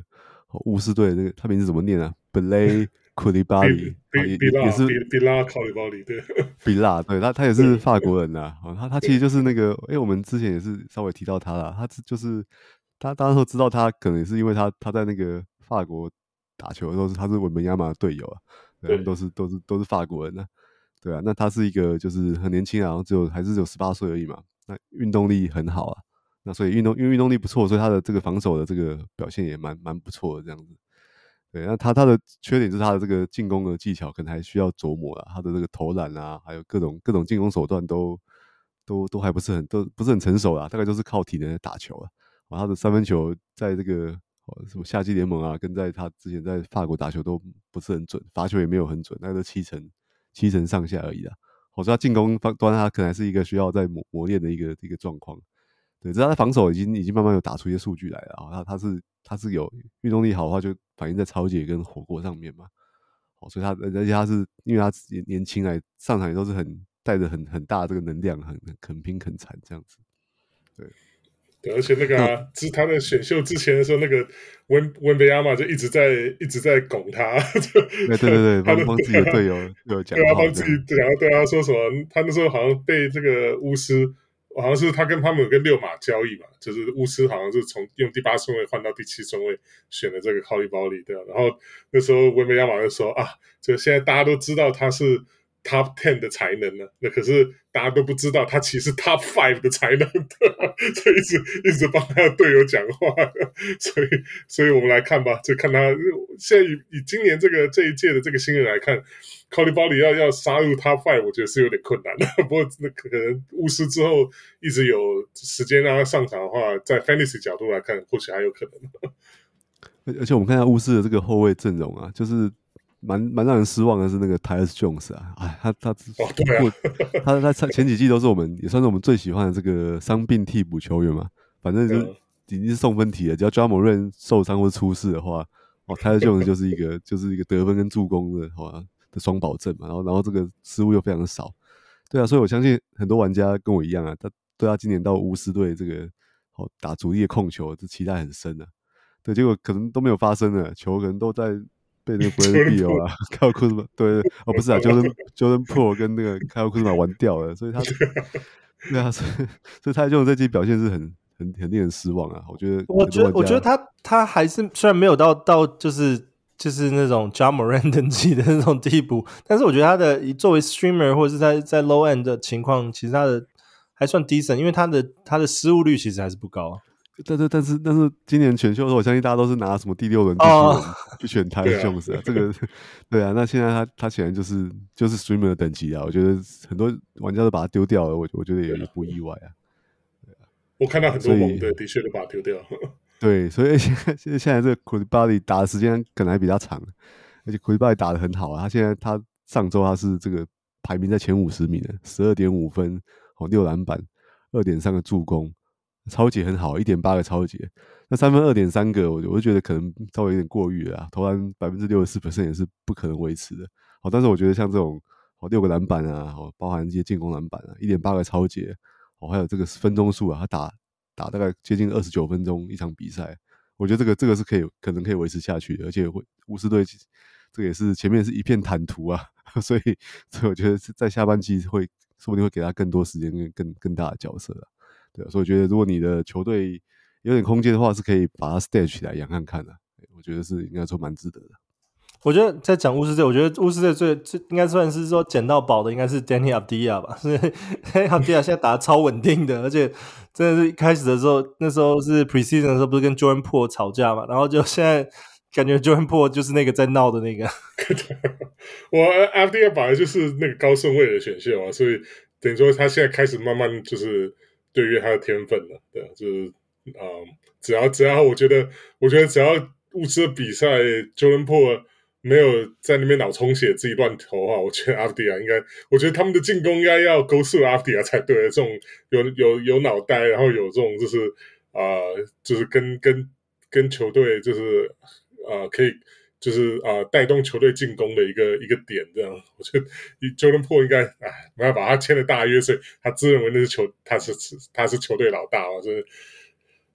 巫师队那个他名字怎么念啊？Blake 库里巴里也也是比拉考里巴里对，比拉对 他他也是法国人呐，啊，他他其实就是那个，哎，我们之前也是稍微提到他了，他就是他当时知道他可能也是因为他他在那个法国打球的时候是他是文本亚马的队友啊，他们都是都是都是法国人呢，对啊，那他是一个就是很年轻啊，然后只有还是只有十八岁而已嘛，那运动力很好啊，那所以运动因为运动力不错，所以他的这个防守的这个表现也蛮蛮不错的这样子。对，那他他的缺点是他的这个进攻的技巧可能还需要琢磨啊，他的这个投篮啊，还有各种各种进攻手段都都都还不是很都不是很成熟啊，大概都是靠体能打球啊。他的三分球在这个什么夏季联盟啊，跟在他之前在法国打球都不是很准，罚球也没有很准，那都七成七成上下而已啊。我说他进攻方端他可能还是一个需要再磨磨练的一个一个状况。对，只是他的防守已经已经慢慢有打出一些数据来了啊，他他是他是有运动力好的话，就反映在超姐跟火锅上面嘛。哦，所以他而且他是因为他年年轻来上场也都是很带着很很大的这个能量，很很肯拼很惨这样子。对，对，而且那个是、啊、他的选秀之前的时候，那个温温贝亚马就一直在一直在拱他。对对对对，帮帮自己的队友有讲，对啊，帮自己讲，对啊，说什么？他那时候好像被这个巫师。好像是他跟他们跟六马交易嘛，就是巫师好像是从用第八顺位换到第七顺位选的这个蒿里包里对吧？然后那时候维梅亚马就说啊，就现在大家都知道他是 Top Ten 的才能呢，那可是大家都不知道他其实 Top Five 的才能，所以一直一直帮他的队友讲话，所以所以我们来看吧，就看他现在以以今年这个这一届的这个新人来看。考利巴里要要杀入 Top Five，我觉得是有点困难的。不过那可能巫师之后一直有时间让他上场的话，在 Fantasy 角度来看，或许还有可能。而且我们看下巫师的这个后卫阵容啊，就是蛮蛮让人失望的是那个 Tyus Jones 啊，哎，他他哦对啊，他他前几季都是我们也算是我们最喜欢的这个伤病替补球员嘛，反正就已经是送分题了。只要 Ja Morant 受伤或出事的话，哦，Tyus Jones 就是一个就是一个得分跟助攻的，好吧，的双保证嘛。然后然后这个失误又非常的少，对啊，所以我相信很多玩家跟我一样啊，他对他今年到巫师队这个好打主力的控球，这期待很深啊。对，结果可能都没有发生了，球可能都在被那个 Bradley Beal 啊、Kyle Kuzma 对哦不是啊，Jordan Jordan Poole 跟那个 Kyle Kuzma 玩掉了，所以他 对啊，所以所以他这种这季表现是很很很令人失望啊。我觉得，我觉得我觉得他他还是虽然没有到到就是就是那种 Ja Morant 等级的那种地步，但是我觉得他的作为 Streamer 或者是在在 Low End 的情况，其实他的还算 Decent，因为他的他的失误率其实还是不高。但是但是但是今年选秀的时候，我相信大家都是拿什么第六轮、第七轮去选 他的选手啊。这个对啊，那现在他他显然就是就是 streamer 的等级啊。我觉得很多玩家都把他丢掉了，我我觉得也不意外啊。我看到很多猛的的确都把他丢掉。对，所以现在现在这个 Coulibaly 打的时间可能还比较长，而且 Coulibaly 打的很好啊。他现在他上周他是这个排名在前五十名的，十二点五分哦，六篮板，二点三个助攻。超级很好，一点八个超级，那三分二点三个，我我就觉得可能稍微有点过誉了。投篮百分之六十四 percent 也是不可能维持的。好，但是我觉得像这种哦六个篮板啊，哦包含这些进攻篮板啊，一点八个超级，哦还有这个分钟数啊，他打打大概接近二十九分钟一场比赛，我觉得这个这个是可以可能可以维持下去的，而且会巫师队这个也是前面是一片坦途啊，所以所以我觉得在下半季会说不定会给他更多时间跟更更大的角色了。对，所以我觉得，如果你的球队有点空间的话，是可以把它 stage 起来养看看的。我觉得是应该说蛮值得的。我觉得在讲巫师队，我觉得巫师队最最应该算是说捡到宝的，应该是 Danny Avdija 吧？是 Danny Avdija 现在打得超稳定的，而且真的是一开始的时候，那时候是 preseason 的时候，不是跟 Jordan Poole 吵架嘛？然后就现在感觉 Jordan Poole 就是那个在闹的那个。我 Avdija 本来就是那个高顺位的选秀啊，所以等于说他现在开始慢慢就是。对于他的天分了，对，就是啊、只要只要我觉得，我觉得只要物资的比赛，Jolinpor 没有在那边脑充血自己乱投啊，我觉得 Avdija 应该，我觉得他们的进攻应该要勾诉 Avdija 才对。这种有有有脑袋，然后有这种就是啊、就是跟跟跟球队就是啊、可以。就是啊、带动球队进攻的一个一个点，这样，我觉得 Jordan Po 应该，哎，没办法，他签了大约，所以他自认为那是球，他是他是球队老大嘛，就是，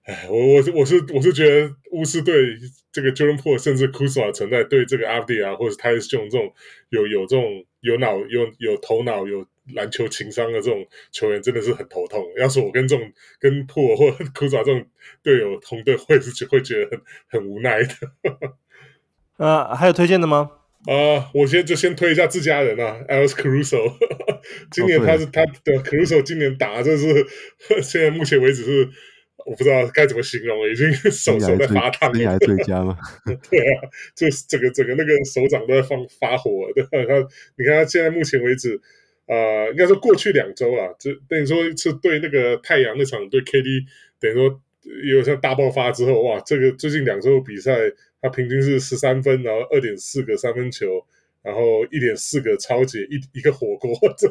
哎，我我是我是我是觉得巫师队这个 Jordan Po 甚至 Kuzma 存在，对这个 Avdija 啊，或者 Tyus Jones 这种有有这种有脑有有头脑有篮球情商的这种球员，真的是很头痛。要是我跟这种跟 Poole 或 Kuzma 这种队友同队，会是会觉得很很无奈的。啊，还有推荐的吗？啊、呃，我先就先推一下自家人啊，Alex Caruso。今年他是、哦、他的 Caruso 今年打，这是现在目前为止是我不知道该怎么形容，已经手手在发烫。生涯最佳吗？对啊，就是整个整个那个手掌都在放发火。对吧，他你看他现在目前为止，呃，应该说过去两周啊，就等于说是对那个太阳那场对 KD，等于说有像大爆发之后，哇，这个最近两周比赛。他平均是十三分，然后二点四个三分球，然后一点四个超级，一一个火锅，这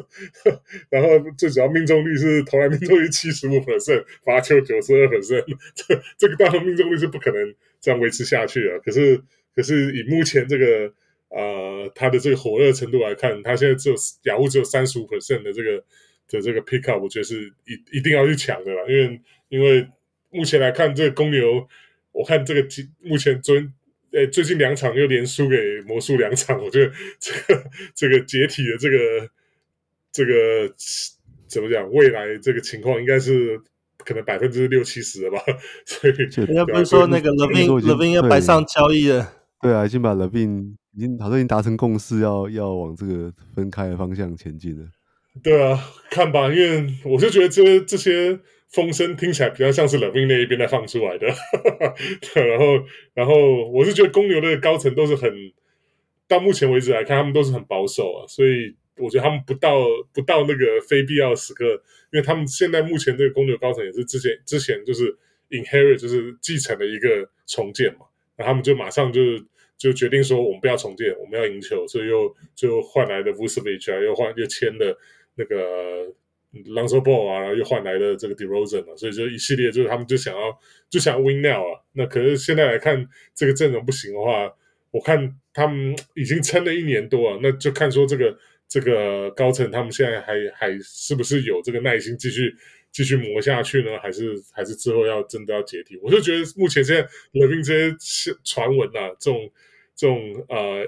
然后最主要命中率是投篮命中率七十五 percent，罚球九十二 percent，这这个当然命中率是不可能这样维持下去了。可是可是以目前这个呃他的这个火热程度来看，他现在只有雅虎只有三十五 percent 的这个的这个 pick up，我觉得是一一定要去抢的啦，因为因为目前来看这个公牛。我看这个目前昨天，诶，最近两场又连输给魔术两场，我觉得这个这个解体的这个这个怎么讲？未来这个情况应该是可能百分之六七十了吧？所以人家不是说那个 LaVine LaVine 要摆上交易了？对啊，已经把 LaVine 已经好像已经达成共识，要要往这个分开的方向前进了。对啊，看吧，因为我就觉得这这些。风声听起来比较像是 LaVine 那一边在放出来的，然后，然后我是觉得公牛的高层都是很，到目前为止来看，他们都是很保守啊，所以我觉得他们不到不到那个非必要时刻，因为他们现在目前这个公牛高层也是之前之前就是 inherit 就是继承了一个重建嘛，那他们就马上就就决定说我们不要重建，我们要赢球，所以又就换来了 Vucevic 啊，又换又签了那个。Lonzo Ball 啊，然后又换来了这个 DeRozan 啊，所以就一系列就是他们就想要就想要 Win now 啊。那可是现在来看这个阵容不行的话，我看他们已经撑了一年多啊，那就看说这个这个高层他们现在还还是不是有这个耐心继续继续磨下去呢？还是还是之后要真的要解体？我就觉得目前现在 LaVine 这些传闻啊，这种。这种呃，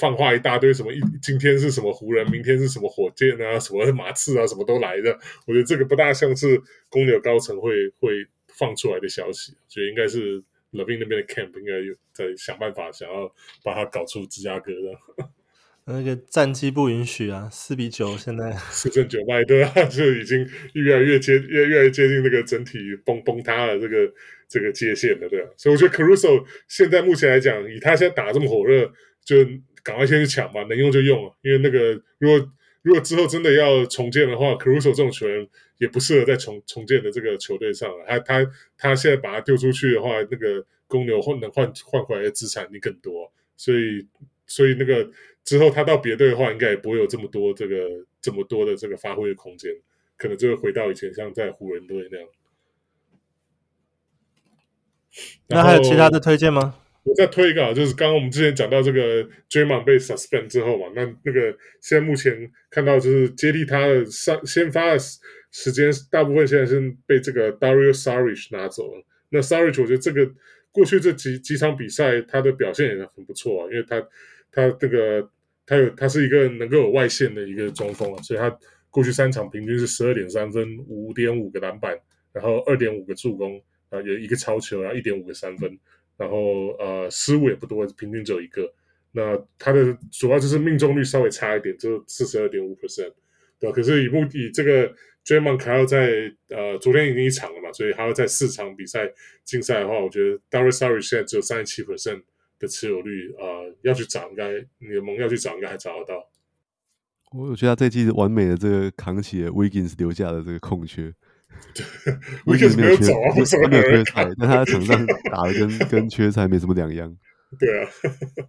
放话一大堆，什么一今天是什么湖人，明天是什么火箭啊，什么马刺啊，什么都来的。我觉得这个不大像是公牛高层会 会放出来的消息，所以应该是 Levine 那边的 camp 应该有在想办法，想要把它搞出芝加哥的。那个战绩不允许啊，四比九，现在四胜九败，对啊，就已经越来越接越越来越接近那个整体崩崩塌了这个这个界限的，对啊。所以我觉得 Caruso 现在目前来讲，以他现在打这么火热，就赶快先去抢吧，能用就用啊。因为那个如果如果之后真的要重建的话，Caruso 这种球员也不适合在重重建的这个球队上了。他他他现在把他丢出去的话，那个公牛换能换换回来的资产你更多，所以所以那个。之后他到别队的话，应该也不会有这么多这个这么多的这个发挥的空间，可能就会回到以前像在湖人队那样。那还有其他的推荐吗？我再推一个啊，就是刚刚我们之前讲到这个 Draymond 被 suspend 之后嘛，那那个现在目前看到就是接替他的上先发的时间，大部分现在是被这个 Dario Saric 拿走了。那 Saric 我觉得这个过去这几几场比赛他的表现也很不错啊，因为他他这个。他有，他是一个能够有外线的一个中锋啊，所以他过去三场平均是十二点三分，五点五个篮板，然后二点五个助攻，有一个超球，然后一点五个三分，然后呃失误也不多，平均只有一个。那他的主要就是命中率稍微差一点，就四十二点五 percent，对？可是以目的这个 Draymond 还要在呃昨天已经一场了嘛，所以还要在四场比赛竞赛的话，我觉得 Dario Saric 现在只有三十七 percent。的持有率啊、呃，要去找应该你盟要去找应该还找得到。我觉得他这季是完美的这个扛起了 Wiggins 留下的这个空缺。Wiggins 没有走啊，他没有缺菜，但他在场上打的跟跟缺菜没什么两样。对啊，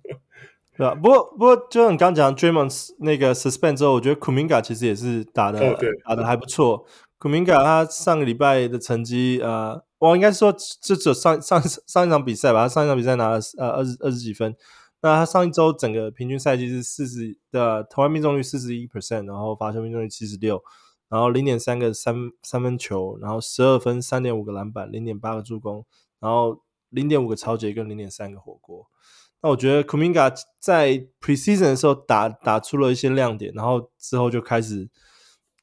对啊。不过不过，就像你刚刚讲 Draymond 那个 suspend 之后，我觉得 Kuminga 其实也是打的、哦、打的还不错。Kuminga 他上个礼拜的成绩呃。我应该说，这只有上上上一场比赛吧。他上一场比赛拿了呃二十二十几分。那他上一周整个平均赛季是四十的投篮命中率四十一 percent，然后罚球命中率七十六，然后零点三个三三分球，然后十二分三点五个篮板，零点八个助攻，然后零点五个抄截跟零点三个火锅。那我觉得 Kuminga 在 preseason 的时候打打出了一些亮点，然后之后就开始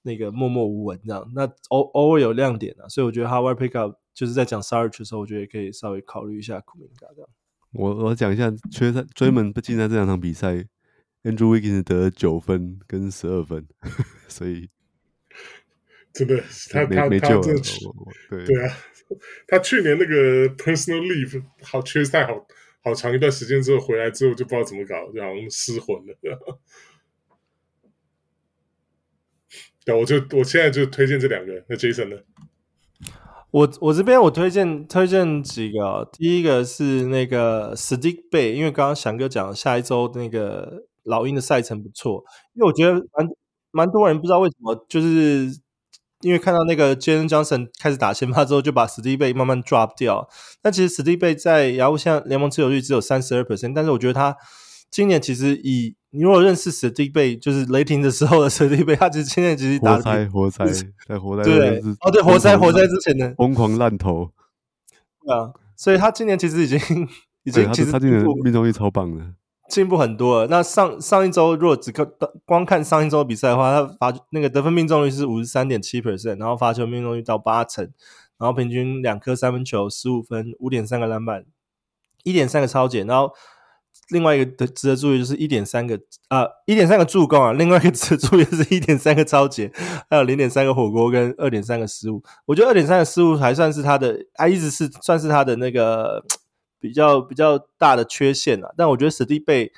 那个默默无闻这样。那偶偶尔有亮点啊，所以我觉得他 w i Pickup。就是在讲 Sarge 的时候，我觉得也可以稍微考虑一下 Kuminga 这样。我我讲一下缺赛追门不进在这两场比赛，Andrew Wiggins 得了九分跟十二分，所以真的他他没救了。对对啊，他去年那个 Personal Leave 好缺赛好好长一段时间之后回来之后就不知道怎么搞，就好像失魂了。对，我就我现在就推荐这两个。那 Jason 呢？我我这边我推荐推荐几个、哦，第一个是那个 Saddiq Bey，因为刚刚翔哥讲下一周那个老鹰的赛程不错，因为我觉得蛮蛮多人不知道为什么，就是因为看到那个 Jalen Johnson 开始打先发之后，就把 Saddiq Bey 慢慢 drop 掉。但其实 Saddiq Bey 在雅虎现在联盟持有率只有三十二 percent，但是我觉得他今年其实以你如果认识 Saddiq Bey，就是雷霆的时候的 Saddiq Bey，他其实今年其实打活塞，活塞在活塞对哦对活塞活塞之前的疯狂烂投，对啊，所以他今年其实已经已经其实他今年命中率超棒的，进步很多了。那上上一周如果只看光看上一周比赛的话，他罚那个得分命中率是五十三点七 percent，然后罚球命中率到八成，然后平均两颗三分球十五分，五点三个篮板，一点三个超解，然后。另外一个的值得注意就是一点三个啊，一点三个助攻啊，另外一个值得注意是 一点三个抄截，还有零点三个火锅跟二点三个失误。我觉得二点三个失误还算是他的，啊一直是算是他的那个比较比较大的缺陷啊。但我觉得史蒂贝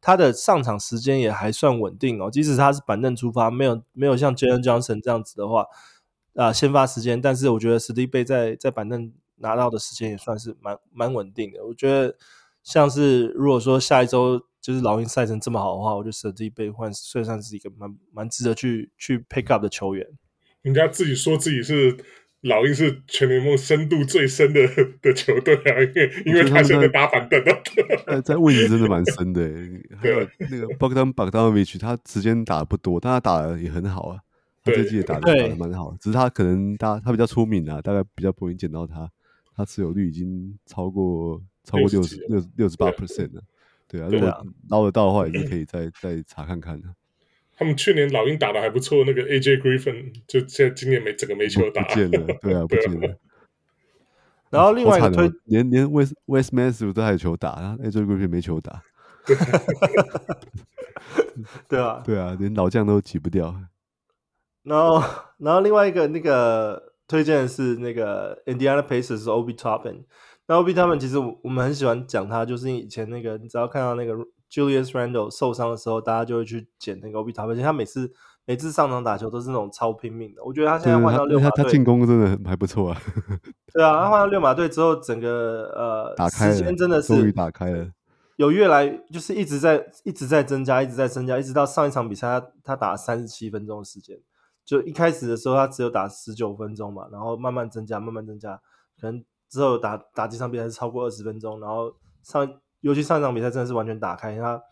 他的上场时间也还算稳定哦，即使他是板凳出发，没有没有像 Jalen Johnson 这样子的话啊，先发时间，但是我觉得史蒂贝在在板凳拿到的时间也算是蛮蛮稳定的。我觉得。像是如果说下一周就是老鹰赛程这么好的话，我觉得 Saddiq Bey 换算算是一个蛮蛮值得去去 pick up 的球员。人家自己说自己是老鹰是全联盟深度最深的 的球队啊，因为因为他现在打板凳的，在 在位置真的蛮深的。还有那个 Bogdan Bogdanovic，他时间打的不多，但他打的也很好啊。他这季也打的打的蛮好，只是他可能他他比较出名啊，大概比较不容易捡到他。他持有率已经超过超过六十六六十八 percent 了。对啊，如果捞得到的话，也是可以再再查看看的。他们去年老鹰打的还不错，那个 AJ Griffin 就现在今年没整个没球打，不见了，对啊，不见了。然后另外一个推连连 West West Matthews 都还有球打，然后 AJ Griffin 没球打，对啊，对啊，连老将都挤不掉。然后然后另外一个那个推荐的是那个 Indiana Pacers Obi Toppin。那 Obi Toppin 其实我我们很喜欢讲他，就是以前那个你只要看到那个。Julius Randle 受伤的时候，大家就会去捡那个 Obi Toppin，而且他每次每次上场打球都是那种超拼命的。我觉得他现在换到六马队，他进攻真的还不错啊。对啊，他换到六马队之后，整个呃打开时间真的是终于打开了，有越来就是一直在一直在增加，一直在增加，一直到上一场比赛他他打了三十七分钟的时间。就一开始的时候他只有打十九分钟嘛，然后慢慢增加，慢慢增加，可能之后打打几场比赛是超过二十分钟，然后上尤其上一场比赛真的是完全打开他。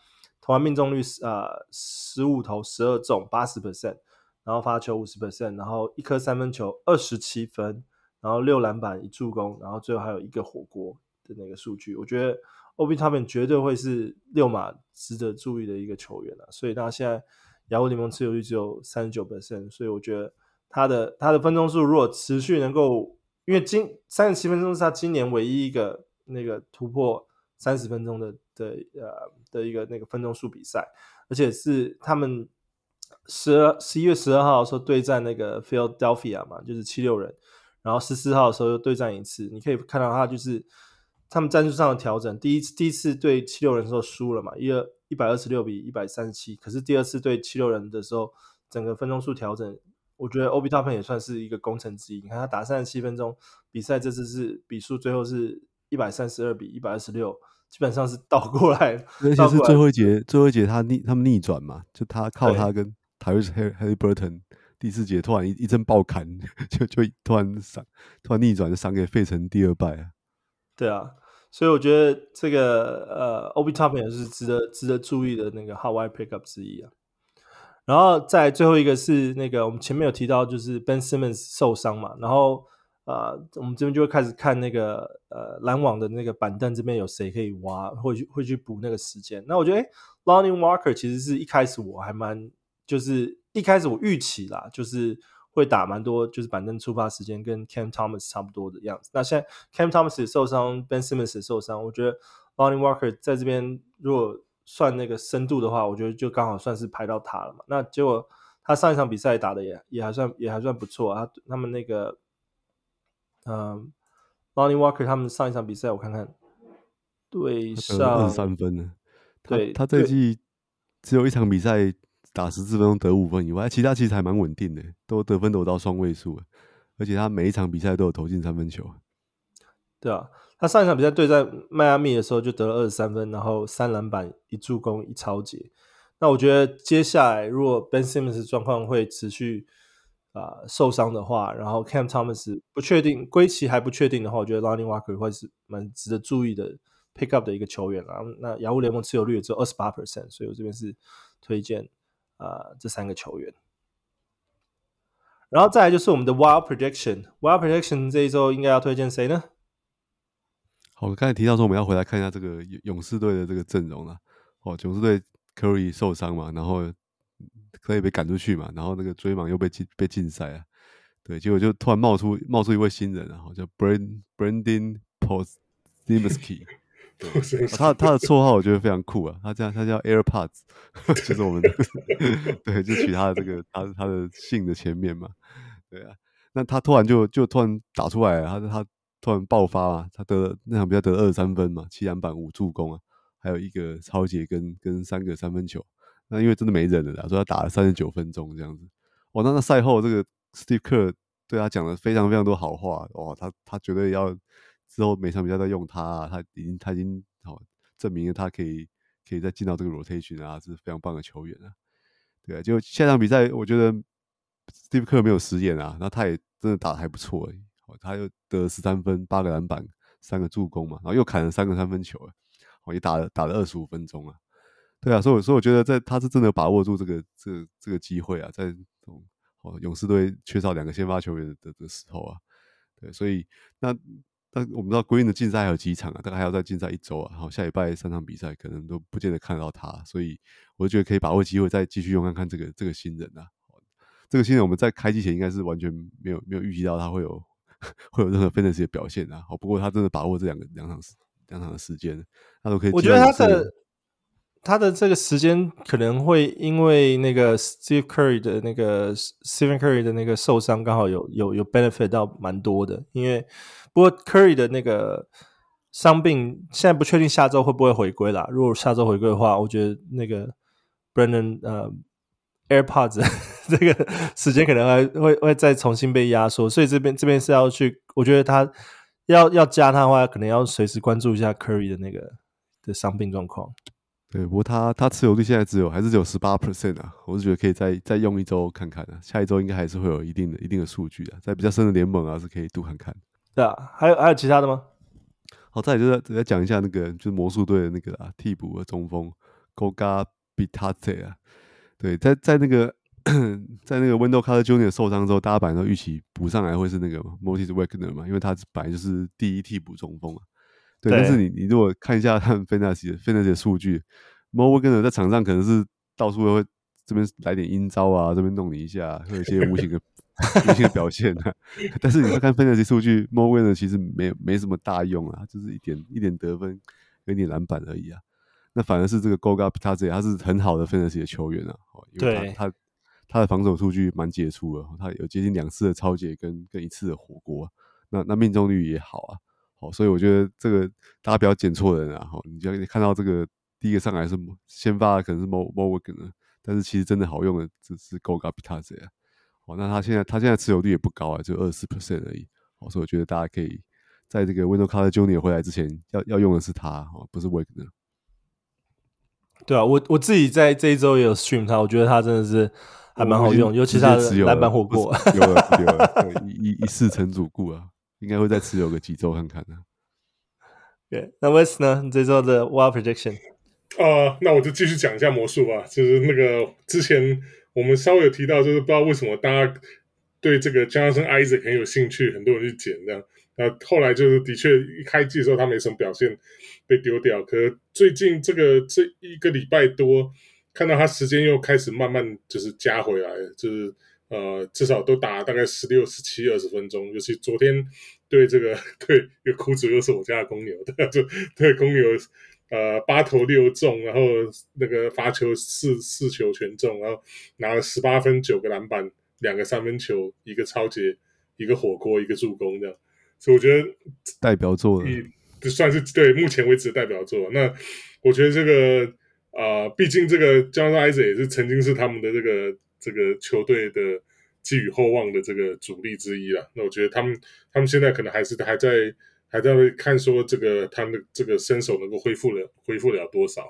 投篮命中率是呃十五投十二中八十 percent，然后发球五十 percent，然后一颗三分球二十七分，然后六篮板一助攻，然后最后还有一个火锅的那个数据，我觉得 Obi t o p i n 绝对会是六马值得注意的一个球员啊，所以他现在雅虎联盟持有率只有三十九 percent，所以我觉得他的他的分钟数如果持续能够，因为今三十七分钟是他今年唯一一个那个突破三十分钟的。的呃的一个那个分钟数比赛，而且是他们十二十一月十二号的时候对战那个 Philadelphia 嘛，就是七六人，然后十四号的时候又对战一次，你可以看到他就是他们战术上的调整。第一次第一次对七六人的时候输了嘛，一二一百二十六比一百三十七，可是第二次对七六人的时候，整个分钟数调整，我觉得 Obi Toppin 也算是一个功臣之一。你看他打三十七分钟比赛，这次是比数最后是一百三十二比一百二十六。基本上是倒过来，而且是最后一节，最后一节他逆他们逆转嘛，就他靠他跟 Tyrese Haliburton 第四节突然一一阵爆砍，就就突然闪，突然逆转就闪给费城第二败啊。对啊，所以我觉得这个呃，Obi Toppin 也是值得值得注意的那个 Hawaii Pickup 之一啊。然后再最后一个是那个我们前面有提到，就是 Ben Simmons 受伤嘛，然后。啊、呃，我们这边就会开始看那个呃篮网的那个板凳这边有谁可以挖，会去会去补那个时间。那我觉得，哎，Lonnie Walker 其实是一开始我还蛮就是一开始我预期啦，就是会打蛮多，就是板凳出发时间跟 Cam Thomas 差不多的样子。那现在 Cam Thomas 也受伤，Ben Simmons 也受伤，我觉得 Lonnie Walker 在这边如果算那个深度的话，我觉得就刚好算是排到他了嘛。那结果他上一场比赛打的也也还算也还算不错啊，他他们那个。嗯，Lonnie Walker 他们上一场比赛我看看，对上二十三分呢。对，他这季只有一场比赛打十四分钟得五分以外，其他其实还蛮稳定的，都得分都到双位数，而且他每一场比赛都有投进三分球。对啊，他上一场比赛对战迈阿密的时候就得了二十三分，然后三篮板、一助攻、一超截。那我觉得接下来如果 Ben Simmons 状况会持续。啊、受伤的话，然后 Cam Thomas 不确定归期还不确定的话，我觉得 Lonnie Walker 会是蛮值得注意的 pick up 的一个球员啊。那雅虎联盟持有率也只有二十八 percent，所以我这边是推荐啊、这三个球员。然后再来就是我们的 Wild Prediction，Wild Prediction 这一周应该要推荐谁呢？好，我刚才提到说我们要回来看一下这个勇士队的这个阵容了。哦，勇士队 Curry 受伤嘛，然后。可以被赶出去嘛？然后那个追梦又被禁被禁赛啊，对，结果就突然冒出冒出一位新人啊，叫 Brand Brandon Podziemski，他他的绰号我觉得非常酷啊，他这样他叫 AirPods，就是我们 对，就取他的这个他他的姓的前面嘛，对啊，那他突然就就突然打出来了，他他突然爆发啊，他得了那场比赛得了二十三分嘛，七篮板五助攻啊，还有一个抄截跟跟三个三分球。那因为真的没人了啦，所以他打了三十九分钟这样子。哦，那那赛后这个 Steve Kerr 对他讲了非常非常多好话。哇，他他绝对要之后每场比赛都用他，他已经他已经好证明了他可以可以再进到这个 rotation 啊，是非常棒的球员啊。对啊，就下场比赛，我觉得 Steve Kerr 没有食言啊，那他也真的打得还不错哎，他又得十三分，八个篮板，三个助攻嘛，然后又砍了三个三分球，哦，也打了打了二十五分钟啊，对啊，所以所以我觉得在他是真的把握住这个这个这个机会啊，在这种哦勇士队缺少两个先发球员的的时候啊，对，所以那。那我们知道 Green 的竞赛还有几场啊，大概还要再竞赛一周啊。然后下礼拜三场比赛可能都不见得看到他，所以我就觉得可以把握机会再继续用看看这个这个新人啊。这个新人我们在开机前应该是完全没有没有预计到他会有 会有任何 Fantasy 的表现啊。好，不过他真的把握这两个两场两场的时间，他都可以。我觉得他的他的这个时间可能会因为那个 Steve Curry 的那个 Stephen Curry 的那个受伤刚好有有有 benefit 到蛮多的，因为。不过，Curry 的那个伤病现在不确定下周会不会回归啦。如果下周回归的话，我觉得那个 Brandon 呃 AirPods 这个时间可能还会会再重新被压缩，所以这边这边是要去，我觉得他要要加他的话，可能要随时关注一下 Curry 的那个的伤病状况。对，不过他他持有率现在只有还是只有十八 percent 啊，我是觉得可以再再用一周看看啊，下一周应该还是会有一定的一定的数据啊，在比较深的联盟啊是可以赌看看。对啊，还有还有其他的吗？好，再就是再讲一下那个就是魔术队的那个啊替补的中锋 Goga Bitadze 啊，对，在在那个在那个 Wendell Carter Jr. 受伤之后，大家本来都预期补上来会是那个 Moses Wagner 嘛，因为他本来就是第一替补中锋啊。对，但是你你如果看一下他们 Fantasy Fantasy 的数据，Mo Wagner 在场上可能是到处会这边来点阴招啊，这边弄你一下，会有一些无形的。无形的表现啊，但是你看分析数据，Mo Wagner 其实没没什么大用啊，就是一点一点得分，有一点篮板而已啊。那反而是这个 Goga Bitadze 他是很好的分析的球员啊，因为他他他的防守数据蛮杰出的，他有接近两次的超解跟跟一次的火锅，那那命中率也好啊，好，所以我觉得这个大家不要捡错人啊，好，你就看到这个第一个上来是先发的可能是 Mo Mo Wagner，但是其实真的好用的只是 Goga Bitadze 啊。哦，那他现在他现在持有率也不高啊，就二十四 percent 而已。好，所以我觉得大家可以在这个 Wendell Carter Jr. 回来之前，要要用的是他，哦，不是 Wagner。对啊，我我自己在这一周也有 stream 他，我觉得他真的是还蛮好用，尤其他的篮板火锅，有了有了，一一试成主顾啊，应该会再持有个几周看看呢。对，那 Wes 呢？你这周的 Wild Prediction？啊，那我就继续讲一下魔术吧，就是那个之前。我们稍微有提到，就是不知道为什么大家对这个 Jonathan Isaac 很有兴趣，很多人去捡这样。那后来就是的确一开季的时候他没什么表现，被丢掉。可最近这个这一个礼拜多，看到他时间又开始慢慢就是加回来，就是呃至少都打大概十六、十七、二十分钟。尤其昨天对这个 对，一个苦主又是我家的公牛，对，就对公牛。呃，八投六中，然后那个罚球四四球全中，然后拿了十八分、九个篮板、两个三分球、一个抄截、一个火锅、一个助攻，这样，所以我觉得代表作了，就算是对目前为止的代表作。那我觉得这个啊、呃，毕竟这个 Jonathan Isaac 也是曾经是他们的这个这个球队的寄予厚望的这个主力之一了。那我觉得他们他们现在可能还是还在。还在看说这个他们的这个身手能够恢复了恢复了多少，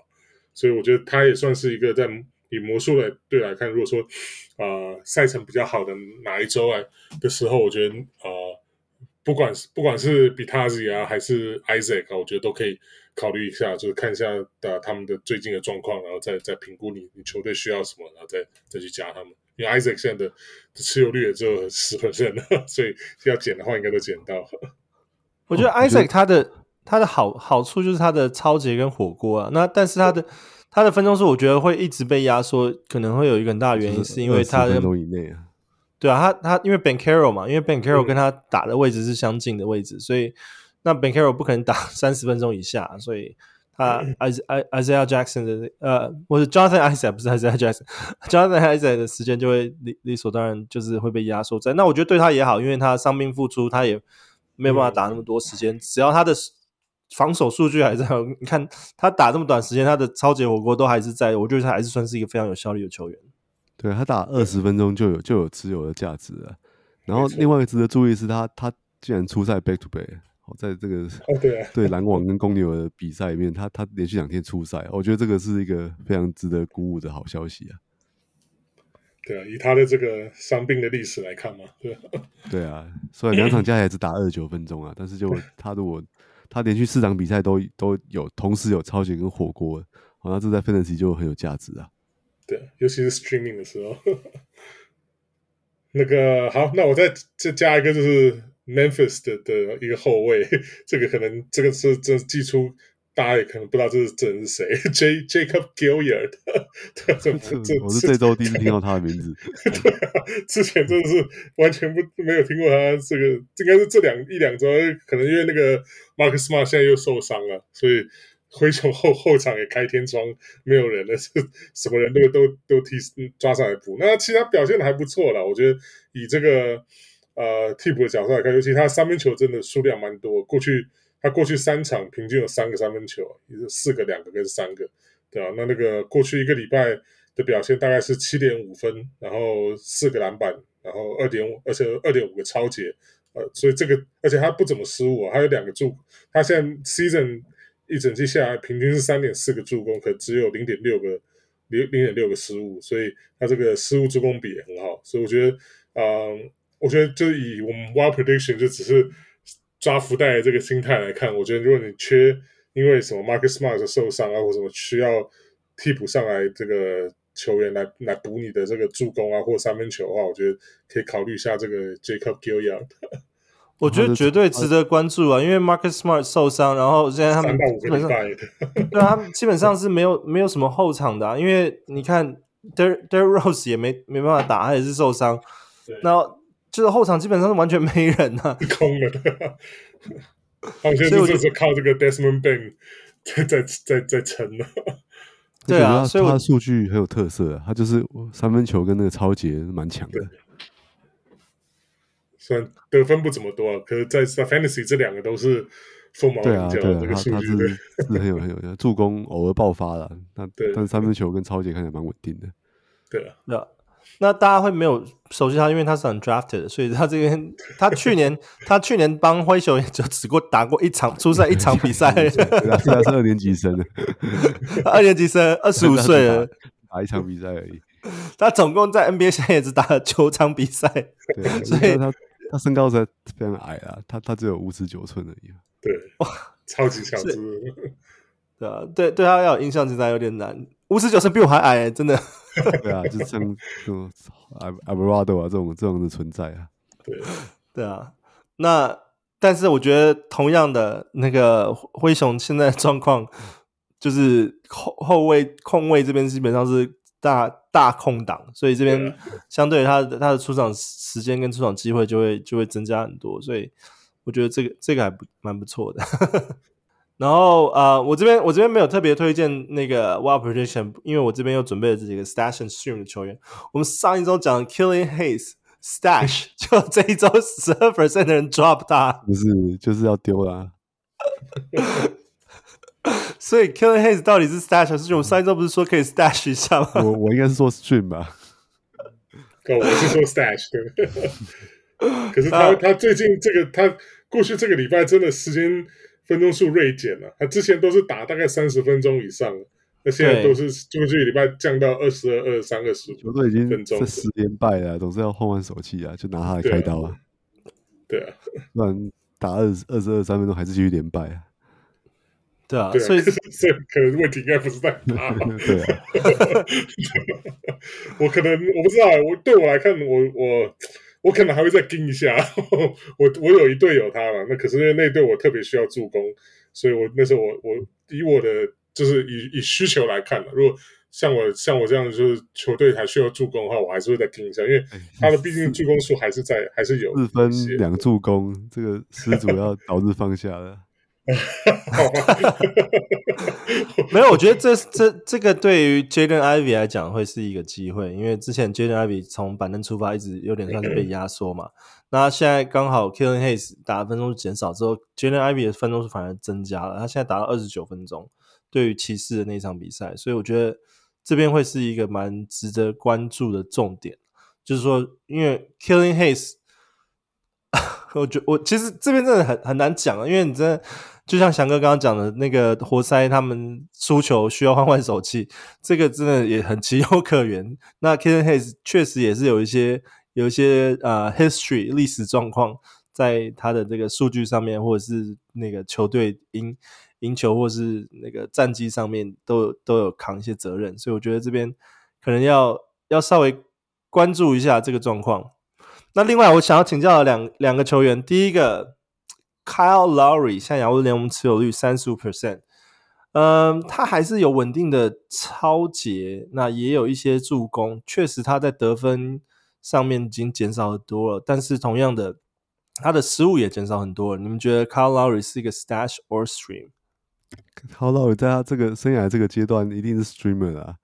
所以我觉得他也算是一个在以魔术的队来看，如果说啊、呃、赛程比较好的哪一周啊的时候，我觉得啊、呃、不管是不管是 Bitadze 啊还是 Isaac 啊，我觉得都可以考虑一下，就是看一下的他们的最近的状况，然后再再评估你你球队需要什么，然后再再去加他们。因为 Isaac 现在的持有率也只有十 percent，所以要减的话应该都减到。我觉得 Isaac 他的、哦、他的好好处就是他的超节跟火锅啊，那但是他的他的分钟数我觉得会一直被压缩，可能会有一个很大的原因是因为他的分以内啊，对啊，他他因为 Banchero 嘛，因为 Banchero 跟他打的位置是相近的位置，所以那 Banchero 不可能打 三十分钟以下，所以他 Isaiah Jackson 的呃，或者 Jonathan Isaac 不是 Isaiah Jackson，Jonathan Isaac 的时间就会理理所当然就是会被压缩在，那我觉得对他也好，因为他伤病复出，他也。没有办法打那么多时间，只要他的防守数据还在，你看他打这么短时间，他的超级火锅都还是在，我觉得他还是算是一个非常有效率的球员。对，他打二十分钟就有就有持有的价值了。然后另外一个值得注意是他他竟然出赛 back to back，在这个对篮网跟公牛的比赛里面，他他连续两天出赛，我觉得这个是一个非常值得鼓舞的好消息啊。对啊，以他的这个伤病的历史来看嘛，对啊，对啊，虽然两场加起来只打二十九分钟啊，但是就他如果他连续四场比赛都都有同时有超级跟火锅，好像这在 Fantasy 就很有价值啊。对，尤其是 Streaming 的时候。那个好，那我再再加一个，就是 Memphis 的的一个后卫，这个可能这个是这寄出。大家也可能不知道这是这人是谁，J Jacob Gilyard 对，这这我是这周第一次听到他的名字。对啊，之前真的是完全不没有听过他这个，应该是这两一两周，可能因为那个 Marcus Smart 现在又受伤了，所以灰熊后后场也开天窗，没有人了，是什么人都都都替抓上来补。那其他表现的还不错啦，我觉得以这个呃替补的角色来看，尤其他三分球真的数量蛮多，过去。他过去三场平均有三个三分球，也是四个、两个跟三个，对吧？那那个过去一个礼拜的表现大概是七点五分，然后四个篮板，然后二点五，而且二点五个抄截，呃，所以这个而且他不怎么失误啊，还有两个助，他现在 season 一整季下来平均是三点四个助攻，可只有零点六个零零点六个失误，所以他这个失误助攻比也很好，所以我觉得，嗯、我觉得就以我们 wild prediction 就只是。抓福袋的这个心态来看，我觉得如果你缺因为什么 Marcus Smart 受伤啊，或什么需要替补上来这个球员来来补你的这个助攻啊或三分球的话，我觉得可以考虑一下这个 Jacob Gilyard。我觉得绝对值得关注啊，因为 Marcus Smart 受伤，然后现在他们基本上对他们基本上是没有没有什么后场的，啊，因为你看 Derrick Rose 也没没办法打，他也是受伤，然后。就是后场基本上是完全没人啊，空了的。好像就是靠这个 Desmond Bane 在在在在撑了。对啊，所以他的数据很有特色，他就是三分球跟那个超杰蛮强的。虽然得分不怎么多，可是在 Fantasy 这两个都是凤毛麟角。这个数据是是很有很有助攻，偶尔爆发了。那 但但三分球跟抄截看起来蛮稳定的。对啊，那。那大家会没有熟悉他，因为他是 undrafted，所以他这边 他去年他去年帮灰熊就只过打过一场出赛一场比赛，对啊，现在是二年级生，二年级生二十五岁了，打一场比赛而已。他总共在 NBA 现在也只打了九场比赛，所以他他身高才非常矮啊，他他只有五尺九寸而已。对，哇，超级小只。对啊，对对他要有印象实在有点难。五尺九寸比我还矮，欸，真的。对啊，就像这种阿阿布拉多啊，这种这种的存在啊。对 对啊，那但是我觉得同样的那个灰熊现在的状况，就是后后卫控卫这边基本上是大大空档，所以这边相对他的他的出场时间跟出场机会就会就会增加很多，所以我觉得这个这个还不蛮不错的。然后呃，我这边我这边没有特别推荐那个 Wild Prediction，因为我这边又准备了这几个 Stash and Stream 的球员。我们上一周讲 Killing Hayes Stash，就这一周十二 percent 的人 drop 他，不是就是要丢啦。所以 Killian Hayes 到底是 Stash 还是 Stream？我上一周不是说可以 Stash 一下吗？我我应该是说 Stream 吧。我是说 Stash 对。可是他他最近这个他过去这个礼拜真的时间。分钟数锐减了，他之前都是打大概三十分钟以上，那现在都是就这个礼拜降到二十二、二十三、二十五。球队已经这十连败了，总是要换换手气啊，就拿他来开刀啊。对啊，不然打二十二、十二三分钟还是继续连败啊。对啊对，所以所以可能问题应该不是在他。对啊，我可能我不知道，我对我来看，我我。我可能还会再盯一下，我我有一队有他了，那可是因为那队我特别需要助攻，所以我那时候我我以我的就是以以需求来看嘛，如果像我像我这样就是球队还需要助攻的话，我还是会再盯一下，因为他的毕竟助攻数还是在还是有四分两助攻，这个失主要早日放下了。没有，我觉得这这这个对于 Jaden Ivey 来讲会是一个机会，因为之前 Jaden Ivey 从板凳出发一直有点算是被压缩嘛。那现在刚好 Killian Hayes 打的分钟减少之后，Jaden Ivey 的分钟数反而增加了，他现在打到二十九分钟，对于骑士的那场比赛，所以我觉得这边会是一个蛮值得关注的重点，就是说，因为 Killian Hayes，我觉我其实这边真的很很难讲啊，因为你真的。就像翔哥刚刚讲的那个活塞，他们输球需要换换手气，这个真的也很情有可原。那 Killian Hayes 确实也是有一些有一些呃 history 历史状况，在他的这个数据上面，或者是那个球队赢赢球，或是那个战绩上面，都都有扛一些责任。所以我觉得这边可能要要稍微关注一下这个状况。那另外，我想要请教两两个球员，第一个。Kyle Lowry 现在亚洲联盟持有率三十五 percent，嗯，他还是有稳定的超节，那也有一些助攻，确实他在得分上面已经减少很多了，但是同样的，他的失误也减少很多了。你们觉得 Kyle Lowry 是一个 stash or stream？Kyle Lowry 在他这个生涯这个阶段一定是 streamer 啊，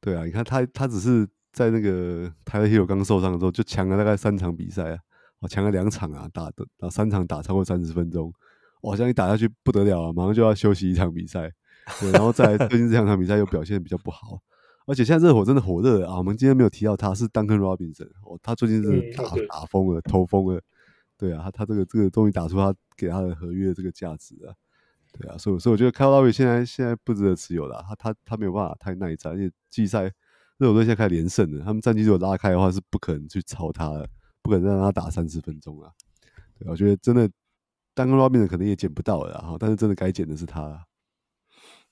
对啊，你看他他只是在那个 Tyler Hero 刚受伤的时候就抢了大概三场比赛啊。我抢了两场啊，打的打三场打超过三十分钟，哇，这样一打下去不得了啊，马上就要休息一场比赛，对，然后再来最近这两场比赛又表现比较不好，而且现在热火真的火热啊，我们今天没有提到他是 Duncan Robinson，哦，他最近是打、嗯、打疯了，投疯了，对啊，他他这个这个终于打出他给他的合约的这个价值啊，对啊，所以所以我觉得 Kyle Lowry 现在现在不值得持有了，他他他没有办法太耐战，而且季赛热火队现在开始连胜了，他们战绩如果拉开的话是不可能去超他的。不可能让他打三十分钟啊！对，我觉得真的单个 Robinson 可能也捡不到了哈，但是真的该捡的是他。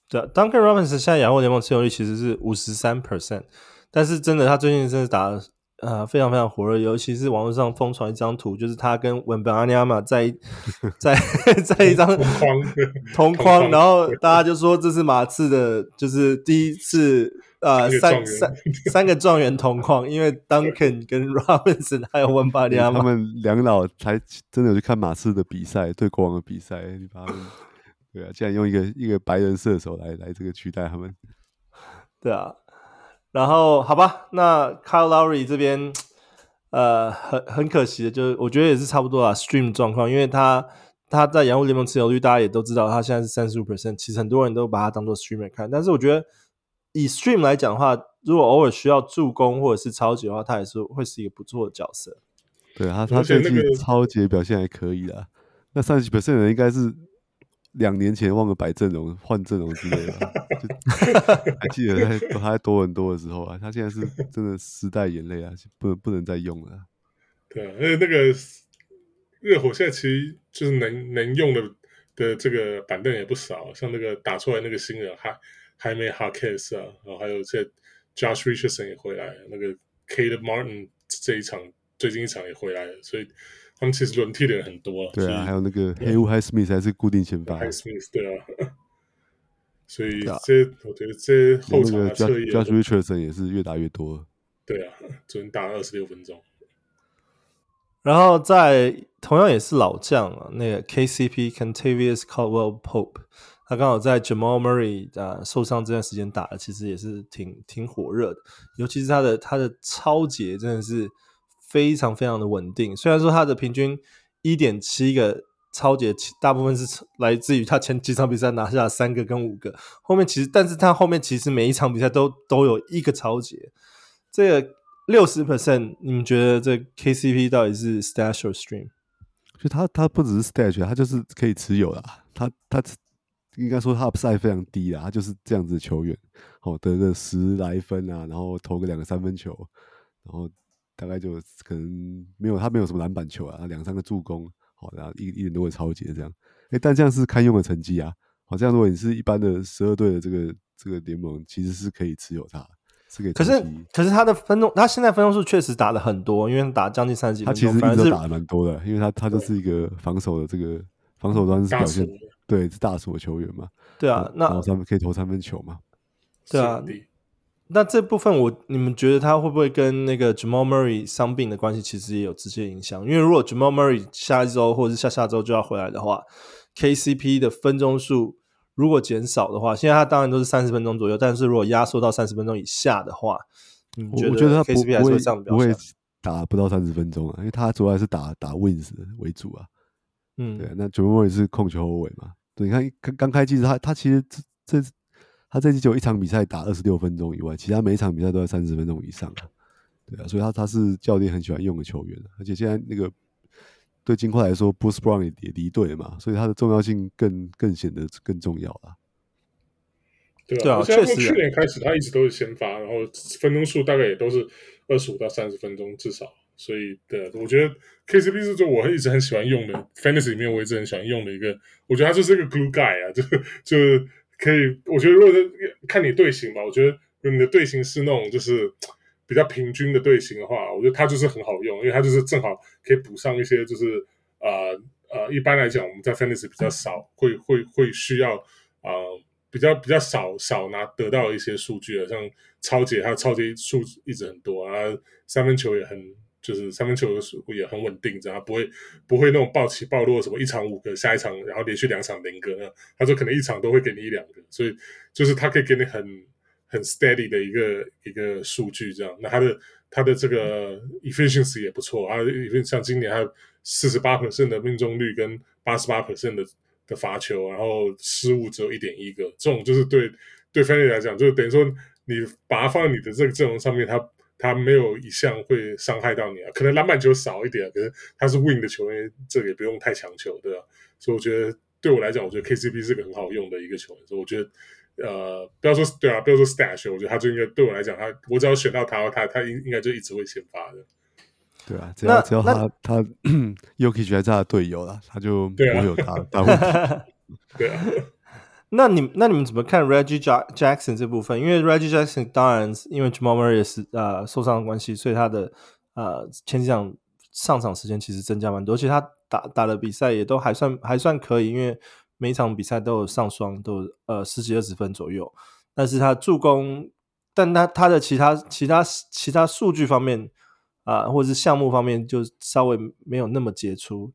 对，Duncan Robinson 现在仰卧联盟持有率其实是五十三 percent，但是真的他最近真的打呃非常非常火热，尤其是网络上疯传一张图，就是他跟文本阿尼亚玛在 在在一张同框，同框，然后大家就说这是马刺的，就是第一次。呃，三三三个状元同框，因为 Duncan 跟 Robinson 还有温巴利亚，他们两老才真的有去看马刺的比赛，对国王的比赛。你把他们，对啊，竟然用一个一个白人射手来来这个取代他们，对啊。然后好吧，那 Kyle Lowry 这边，呃，很很可惜的，就是我觉得也是差不多啊，Stream 状况，因为他他在洋务联盟持有率，大家也都知道，他现在是三十五 percent，其实很多人都把他当做 Streamer 看，但是我觉得。以 Stream 来讲的话，如果偶尔需要助攻或者是超级的话，他也是会是一个不错的角色。对啊，他最近超级表现还可以啦。那三十几 percent 的人应该是两年前忘了摆阵容、换阵容之类的，还记得在他在多伦多的时候啊。他现在是真的时代眼泪啊，不能不能再用了。对啊，而且那个热火现在其实就是能能用的的这个板凳也不少，像那个打出来那个新人还。还没 Harkless 啊，然后还有这 Josh Richardson 也回来，那个 Caleb Martin 这一场最近一场也回来了，所以他们其实轮替的人很多了。对啊，还有那个 Haywood Highsmith 还是固定前发。Highsmith 对啊，所以这、啊、我觉得这后场的侧翼 Josh Richardson 也是越打越多。对啊，昨天打了二十六分钟。然后在同样也是老将啊，那个 KCP Cantavious Caldwell Pope。他刚好在 Jamal Murray 啊受伤这段时间打的，其实也是挺挺火热的。尤其是他的他的超节真的是非常非常的稳定。虽然说他的平均一点七个超级，大部分是来自于他前几场比赛拿下三个跟五个。后面其实，但是他后面其实每一场比赛都都有一个超级。这个六十 percent，你们觉得这 KCP 到底是 Stash or Stream？就他他不只是 Stash，他就是可以持有的。他他。应该说他 upside 非常低啦，他就是这样子球员，好得个十来分啊，然后投个两个三分球，然后大概就可能没有他没有什么篮板球啊，两三个助攻，好，然后一一点都会抄截这样，哎，但这样是堪用的成绩啊，好，这样如果你是一般的十二队的这个这个联盟，其实是可以持有他，是可以。可是可是他的分钟，他现在分钟数确实打了很多，因为他打将近三十几分钟，他其实一直都打的蛮多的，因为他他就是一个防守的这个防守端是表现。对，是大锁球员嘛？对啊，那他们可以投三分球嘛？对啊，那这部分我你们觉得他会不会跟那个 Jamal Murray 伤病的关系其实也有直接影响？因为如果 Jamal Murray 下一周或者是下下周就要回来的话，KCP 的分钟数如果减少的话，现在他当然都是三十分钟左右，但是如果压缩到三十分钟以下的话，我觉得他 KCP 还是会这样不会打不到三十分钟啊？因为他主要还是打打 Wings 为主啊。嗯，对，那 Jamal Murray 是控球后卫嘛？对，你看刚刚开季他他其实这这他这季只有一场比赛打二十六分钟以外，其他每一场比赛都在三十分钟以上啊。对啊，所以他他是教练很喜欢用的球员，而且现在那个对金块来说，Bruce Brown 也也离队了嘛，所以他的重要性更更显得更重要了。对啊，确实，从去年开始他一直都是先发，然后分钟数大概也都是二十五到三十分钟至少。所以，对，我觉得 KCP 是就我一直很喜欢用的，Fantasy 里面我一直很喜欢用的一个，我觉得他就是一个 glue guy 啊，就就是可以，我觉得如果是看你队形吧，我觉得如果你的队形是那种就是比较平均的队形的话，我觉得他就是很好用，因为他就是正好可以补上一些就是呃呃，一般来讲我们在 Fantasy 比较少会会会需要啊、呃、比较比较少少拿得到一些数据啊，像抄截，他的抄截数一直很多啊，三分球也很。就是三分球的数也很稳定，这样不会不会那种暴起暴落，什么一场五个，下一场然后连续两场零个，那他说可能一场都会给你一两个，所以就是他可以给你很很 steady 的一个一个数据，这样。那他的他的这个 efficiency 也不错，啊，像今年他四十八的命中率跟八十八的的罚球，然后失误只有一点一个，这种就是对对 f a n 来讲，就等于说你把它放在你的这个阵容上面，他。他没有一项会伤害到你啊，可能篮板球少一点，可是他是 win 的球员，这个也不用太强求，对吧？所以我觉得对我来讲，我觉得 KCP 是个很好用的一个球员，所以我觉得呃，不要说对啊，不要说 stash，我觉得他就应该对我来讲，他我只要选到他，他他应应该就一直会先发的。对啊，只要只要他他 Jokic 还是他的队友了，他就不会有他大问题。对啊。那你那你们怎么看 Reggie Jackson 这部分？因为 Reggie Jackson 当然因为 Jamal Murray 也是呃受伤的关系，所以他的呃前几场上场时间其实增加蛮多，而且他打打的比赛也都还算还算可以，因为每一场比赛都有上双，都有呃十几二十分左右。但是他助攻，但他他的其他其他其他数据方面啊、或者是项目方面，就稍微没有那么杰出。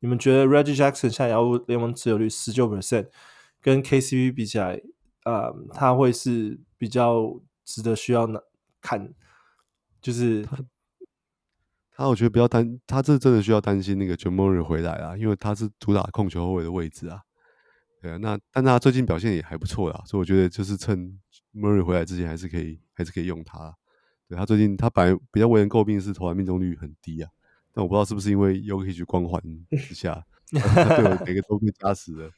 你们觉得 Reggie Jackson 现在要联盟持有率十九 percent？跟 KCP 比起来，呃，他会是比较值得需要看，就是他，我觉得不要担，他这真的需要担心那个 Jamal Murray 回来啊，因为他是主打控球后卫的位置啊，对啊，那但他最近表现也还不错啦，所以我觉得就是趁 Murray 回来之前，还是可以，还是可以用他。对，他最近他本来比较为人诟病是投篮命中率很低啊，但我不知道是不是因为 Jokic 光环之下，他对我每个都被加持了。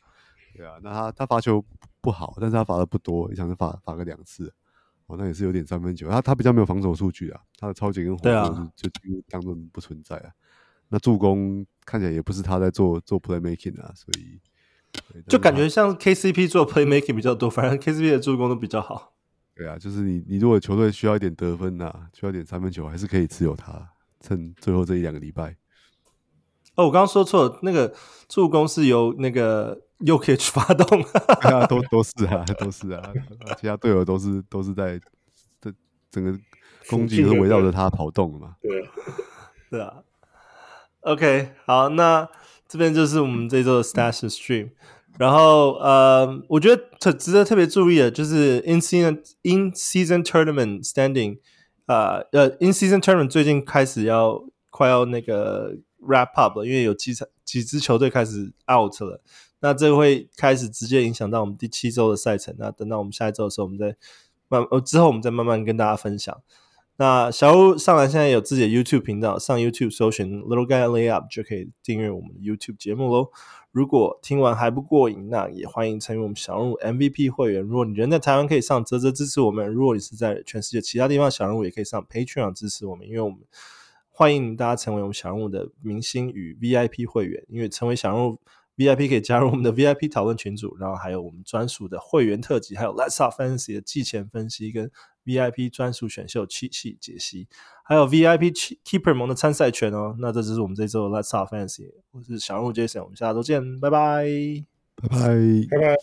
对啊，那他他罚球不好，但是他罚的不多，一场是罚罚个两次，哦，那也是有点三分球。他他比较没有防守数据啊，他的超级跟火锅就几乎当做不存在啊。那助攻看起来也不是他在做做 playmaking 啊，所以就感觉像 KCP 做 playmaking 比较多，反正 KCP 的助攻都比较好。对啊，就是你你如果球队需要一点得分啊，需要一点三分球，还是可以持有他，趁最后这一两个礼拜。哦，我刚刚说错了，那个助攻是由那个。又可以去发动，对 啊，都都是啊，都是啊，其他队友都是都是在这整个攻击都围绕着他跑动嘛。对啊，对啊。OK，好，那这边就是我们这周的 Stash Stream。然后呃，我觉得特值得特别注意的就是 In Season In Season Tournament Standing，呃呃，In Season Tournament 最近开始要快要那个 Wrap Up 了，因为有几场几支球队开始 Out 了。那这个会开始直接影响到我们第七周的赛程。那等到我们下一周的时候，我们再慢呃之后我们再慢慢跟大家分享。那小屋上来现在有自己的 YouTube 频道，上 YouTube 搜寻 Little Guy Layup 就可以订阅我们的 YouTube 节目喽。如果听完还不过瘾，那也欢迎成为我们小人物 MVP 会员。如果你人在台湾，可以上啧啧支持我们；如果你是在全世界其他地方小人物，也可以上 Patreon 支持我们，因为我们欢迎大家成为我们小人物的明星与 VIP 会员。因为成为小人物。VIP 可以加入我们的 VIP 讨论群组，然后还有我们专属的会员特辑，还有 Let's Talk Fantasy 的季前分析跟 VIP 专属选秀七系解析，还有 VIP Keeper 盟的参赛权哦。那这就是我们这周的 Let's Talk Fantasy，我是小人物 Jason，我们下周见，拜拜，拜拜，拜拜。